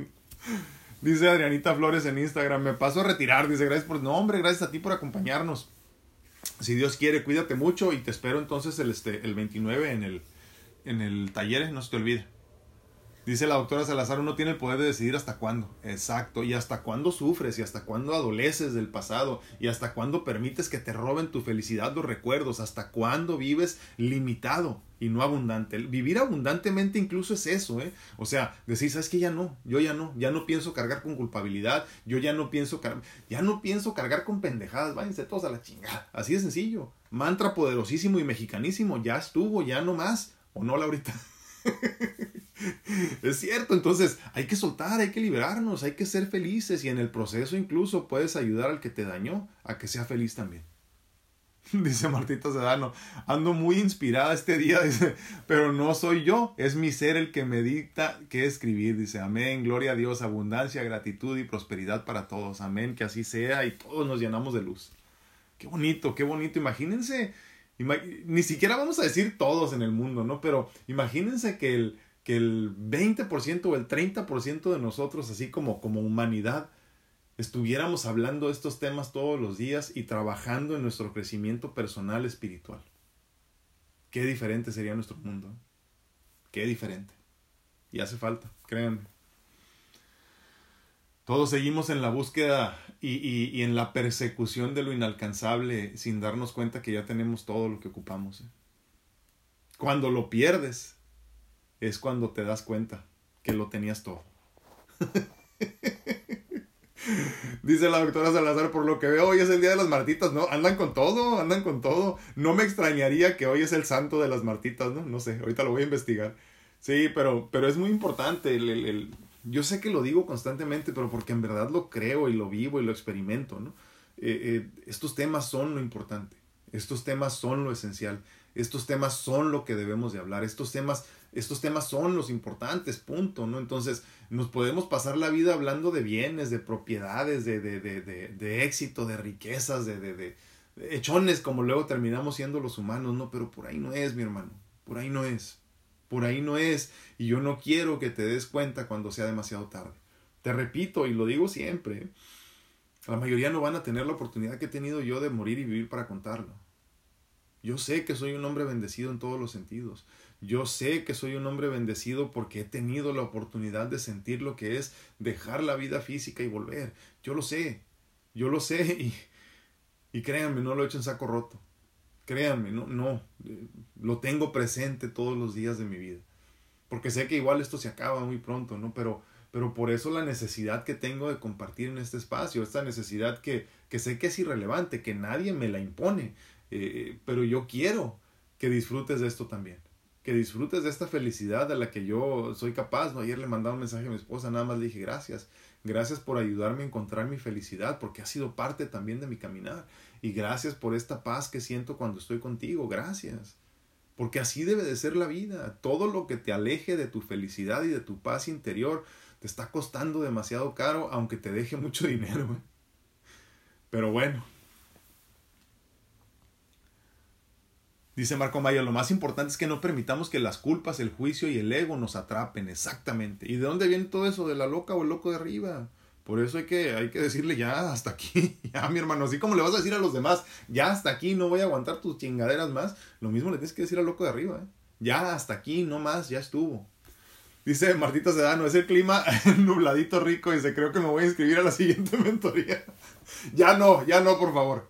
Dice Adrianita Flores en Instagram, me paso a retirar. Dice, gracias por... No, hombre, gracias a ti por acompañarnos. Si Dios quiere, cuídate mucho y te espero entonces el, este, el 29 en el, en el taller, no se te olvide. Dice la doctora Salazar, uno tiene el poder de decidir hasta cuándo. Exacto. Y hasta cuándo sufres y hasta cuándo adoleces del pasado y hasta cuándo permites que te roben tu felicidad los recuerdos. Hasta cuándo vives limitado. y no abundante. Vivir abundantemente incluso es eso, ¿eh? O sea, decir, ¿sabes qué? Ya no, yo ya no, ya no pienso cargar con culpabilidad, yo ya no pienso, ya no pienso cargar con pendejadas, váyanse todos a la chingada. Así de sencillo. Mantra poderosísimo y mexicanísimo, ya estuvo, ya no más. ¿O no, Laurita? es cierto, entonces hay que soltar, hay que liberarnos, hay que ser felices y en el proceso incluso puedes ayudar al que te dañó a que sea feliz también. Dice Martita Sedano, ando muy inspirada este día, dice, pero no soy yo, es mi ser el que me dicta qué escribir. Dice, amén, gloria a Dios, abundancia, gratitud y prosperidad para todos. Amén, que así sea y todos nos llenamos de luz. Qué bonito, qué bonito. Imagínense, ni siquiera vamos a decir todos en el mundo, ¿no? Pero imagínense que el, que el 20% o el 30% de nosotros, así como, como humanidad, estuviéramos hablando de estos temas todos los días y trabajando en nuestro crecimiento personal espiritual. Qué diferente sería nuestro mundo. Qué diferente. Y hace falta, créanme. Todos seguimos en la búsqueda y, y, en la persecución de lo inalcanzable sin darnos cuenta que ya tenemos todo lo que ocupamos. ¿eh? Cuando lo pierdes es cuando te das cuenta que lo tenías todo. Dice la doctora Salazar, por lo que veo, hoy es el día de las martitas, ¿no? Andan con todo, andan con todo. No me extrañaría que hoy es el santo de las martitas, ¿no? No sé, ahorita lo voy a investigar. Sí, pero, pero es muy importante. El, el, yo sé que lo digo constantemente, pero porque en verdad lo creo y lo vivo y lo experimento, ¿no? Eh, eh, estos temas son lo importante. Estos temas son lo esencial. Estos temas son lo que debemos de hablar. Estos temas estos temas son los importantes, punto, ¿no? Entonces, nos podemos pasar la vida hablando de bienes, de propiedades, de, de, de, de éxito, de riquezas, de, hechones, como luego terminamos siendo los humanos, ¿no? Pero por ahí no es, mi hermano, por ahí no es, por ahí no es, y yo no quiero que te des cuenta cuando sea demasiado tarde. Te repito, y lo digo siempre, la mayoría no van a tener la oportunidad que he tenido yo de morir y vivir para contarlo. Yo sé que soy un hombre bendecido en todos los sentidos. Yo sé que soy un hombre bendecido porque he tenido la oportunidad de sentir lo que es dejar la vida física y volver. Yo lo sé, yo lo sé y, y créanme, no lo he hecho en saco roto. Créanme, no, no, lo tengo presente todos los días de mi vida. Porque sé que igual esto se acaba muy pronto, ¿no? Pero, pero por eso la necesidad que tengo de compartir en este espacio, esta necesidad que, que sé que es irrelevante, que nadie me la impone, eh, pero yo quiero que disfrutes de esto también que disfrutes de esta felicidad de la que yo soy capaz. Ayer le mandaba un mensaje a mi esposa, nada más le dije gracias. Gracias por ayudarme a encontrar mi felicidad, porque ha sido parte también de mi caminar. Y gracias por esta paz que siento cuando estoy contigo. Gracias. Porque así debe de ser la vida. Todo lo que te aleje de tu felicidad y de tu paz interior te está costando demasiado caro, aunque te deje mucho dinero. Pero bueno, Dice Marco Maya, lo más importante es que no permitamos que las culpas, el juicio y el ego nos atrapen, exactamente. ¿Y de dónde viene todo eso? ¿De la loca o el loco de arriba? Por eso hay que, hay que decirle ya hasta aquí, ya mi hermano, así como le vas a decir a los demás, ya hasta aquí, no voy a aguantar tus chingaderas más, lo mismo le tienes que decir al loco de arriba, ¿eh? ya hasta aquí, no más, ya estuvo. Dice Martita Sedano, es el clima nubladito rico, dice, creo que me voy a inscribir a la siguiente mentoría. ya no, ya no, por favor.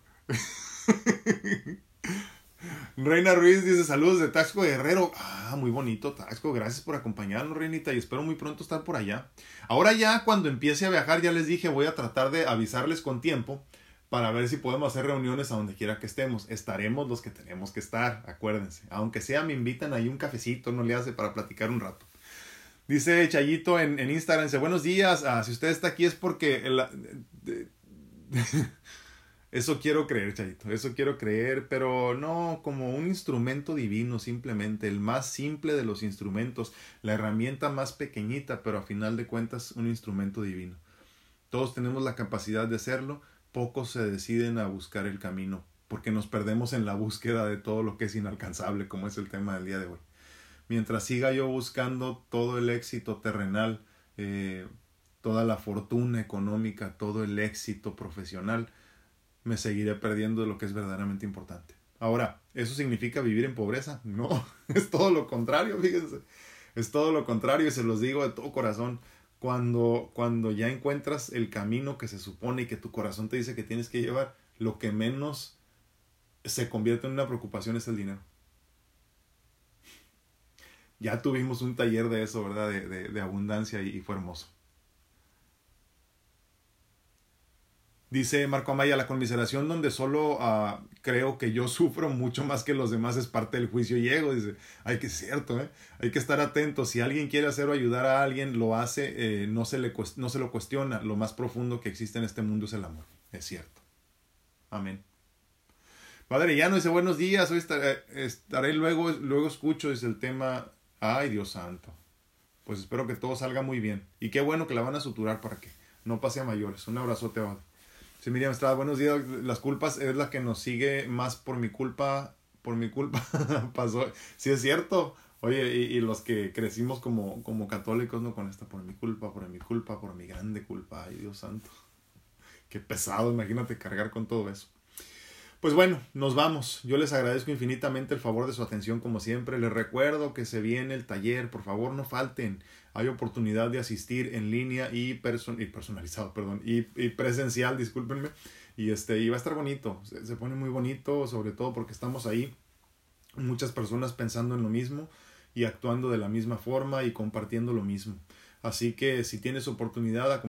Reina Ruiz dice saludos de Taxco Guerrero. Ah, muy bonito Taxco. Gracias por acompañarnos, Reinita. Y espero muy pronto estar por allá. Ahora ya cuando empiece a viajar, ya les dije, voy a tratar de avisarles con tiempo para ver si podemos hacer reuniones a donde quiera que estemos. Estaremos los que tenemos que estar, acuérdense. Aunque sea, me invitan ahí un cafecito, no le hace para platicar un rato. Dice Chayito en, Instagram, dice, buenos días. Ah, si usted está aquí es porque... Eso quiero creer, Chayito, eso quiero creer, pero no como un instrumento divino simplemente, el más simple de los instrumentos, la herramienta más pequeñita, pero a final de cuentas un instrumento divino. Todos tenemos la capacidad de hacerlo, pocos se deciden a buscar el camino, porque nos perdemos en la búsqueda de todo lo que es inalcanzable, como es el tema del día de hoy. Mientras siga yo buscando todo el éxito terrenal, eh, toda la fortuna económica, todo el éxito profesional, me seguiré perdiendo de lo que es verdaderamente importante. Ahora, ¿eso significa vivir en pobreza? No, es todo lo contrario, fíjense. Es todo lo contrario y se los digo de todo corazón. Cuando, cuando ya encuentras el camino que se supone y que tu corazón te dice que tienes que llevar, lo que menos se convierte en una preocupación es el dinero. Ya tuvimos un taller de eso, ¿verdad? De, de, abundancia y, y fue hermoso. Dice Marco Amaya, la conmiseración donde solo uh, creo que yo sufro mucho más que los demás es parte del juicio y. Dice, hay que cierto, ¿eh? hay que estar atento. Si alguien quiere hacer o ayudar a alguien, lo hace, eh, no, se le, no se lo cuestiona. Lo más profundo que existe en este mundo es el amor. Es cierto. Amén. Padre Llano dice, buenos días, hoy estaré, estaré luego, luego escucho, dice el tema, ay Dios santo. Pues espero que todo salga muy bien. Y qué bueno que la van a suturar para que no pase a mayores. Un abrazote, Padre. Sí, Miriam Estrada, buenos días. Las culpas es la que nos sigue más por mi culpa. Por mi culpa pasó. Sí, es cierto. Oye, y, y, los que crecimos como, como católicos, ¿no? Con esta, por mi culpa, por mi culpa, por mi grande culpa. Ay, Dios santo. Qué pesado, imagínate cargar con todo eso. Pues bueno, nos vamos. Yo les agradezco infinitamente el favor de su atención como siempre. Les recuerdo que se viene el taller. Por favor, no falten hay oportunidad de asistir en línea y, person y personalizado, perdón, y, y, presencial, discúlpenme. Y, este, y va a estar bonito, se, se, pone muy bonito, sobre todo porque estamos ahí, muchas personas pensando en lo mismo y actuando de la misma forma y compartiendo lo mismo. Así que si tienes oportunidad,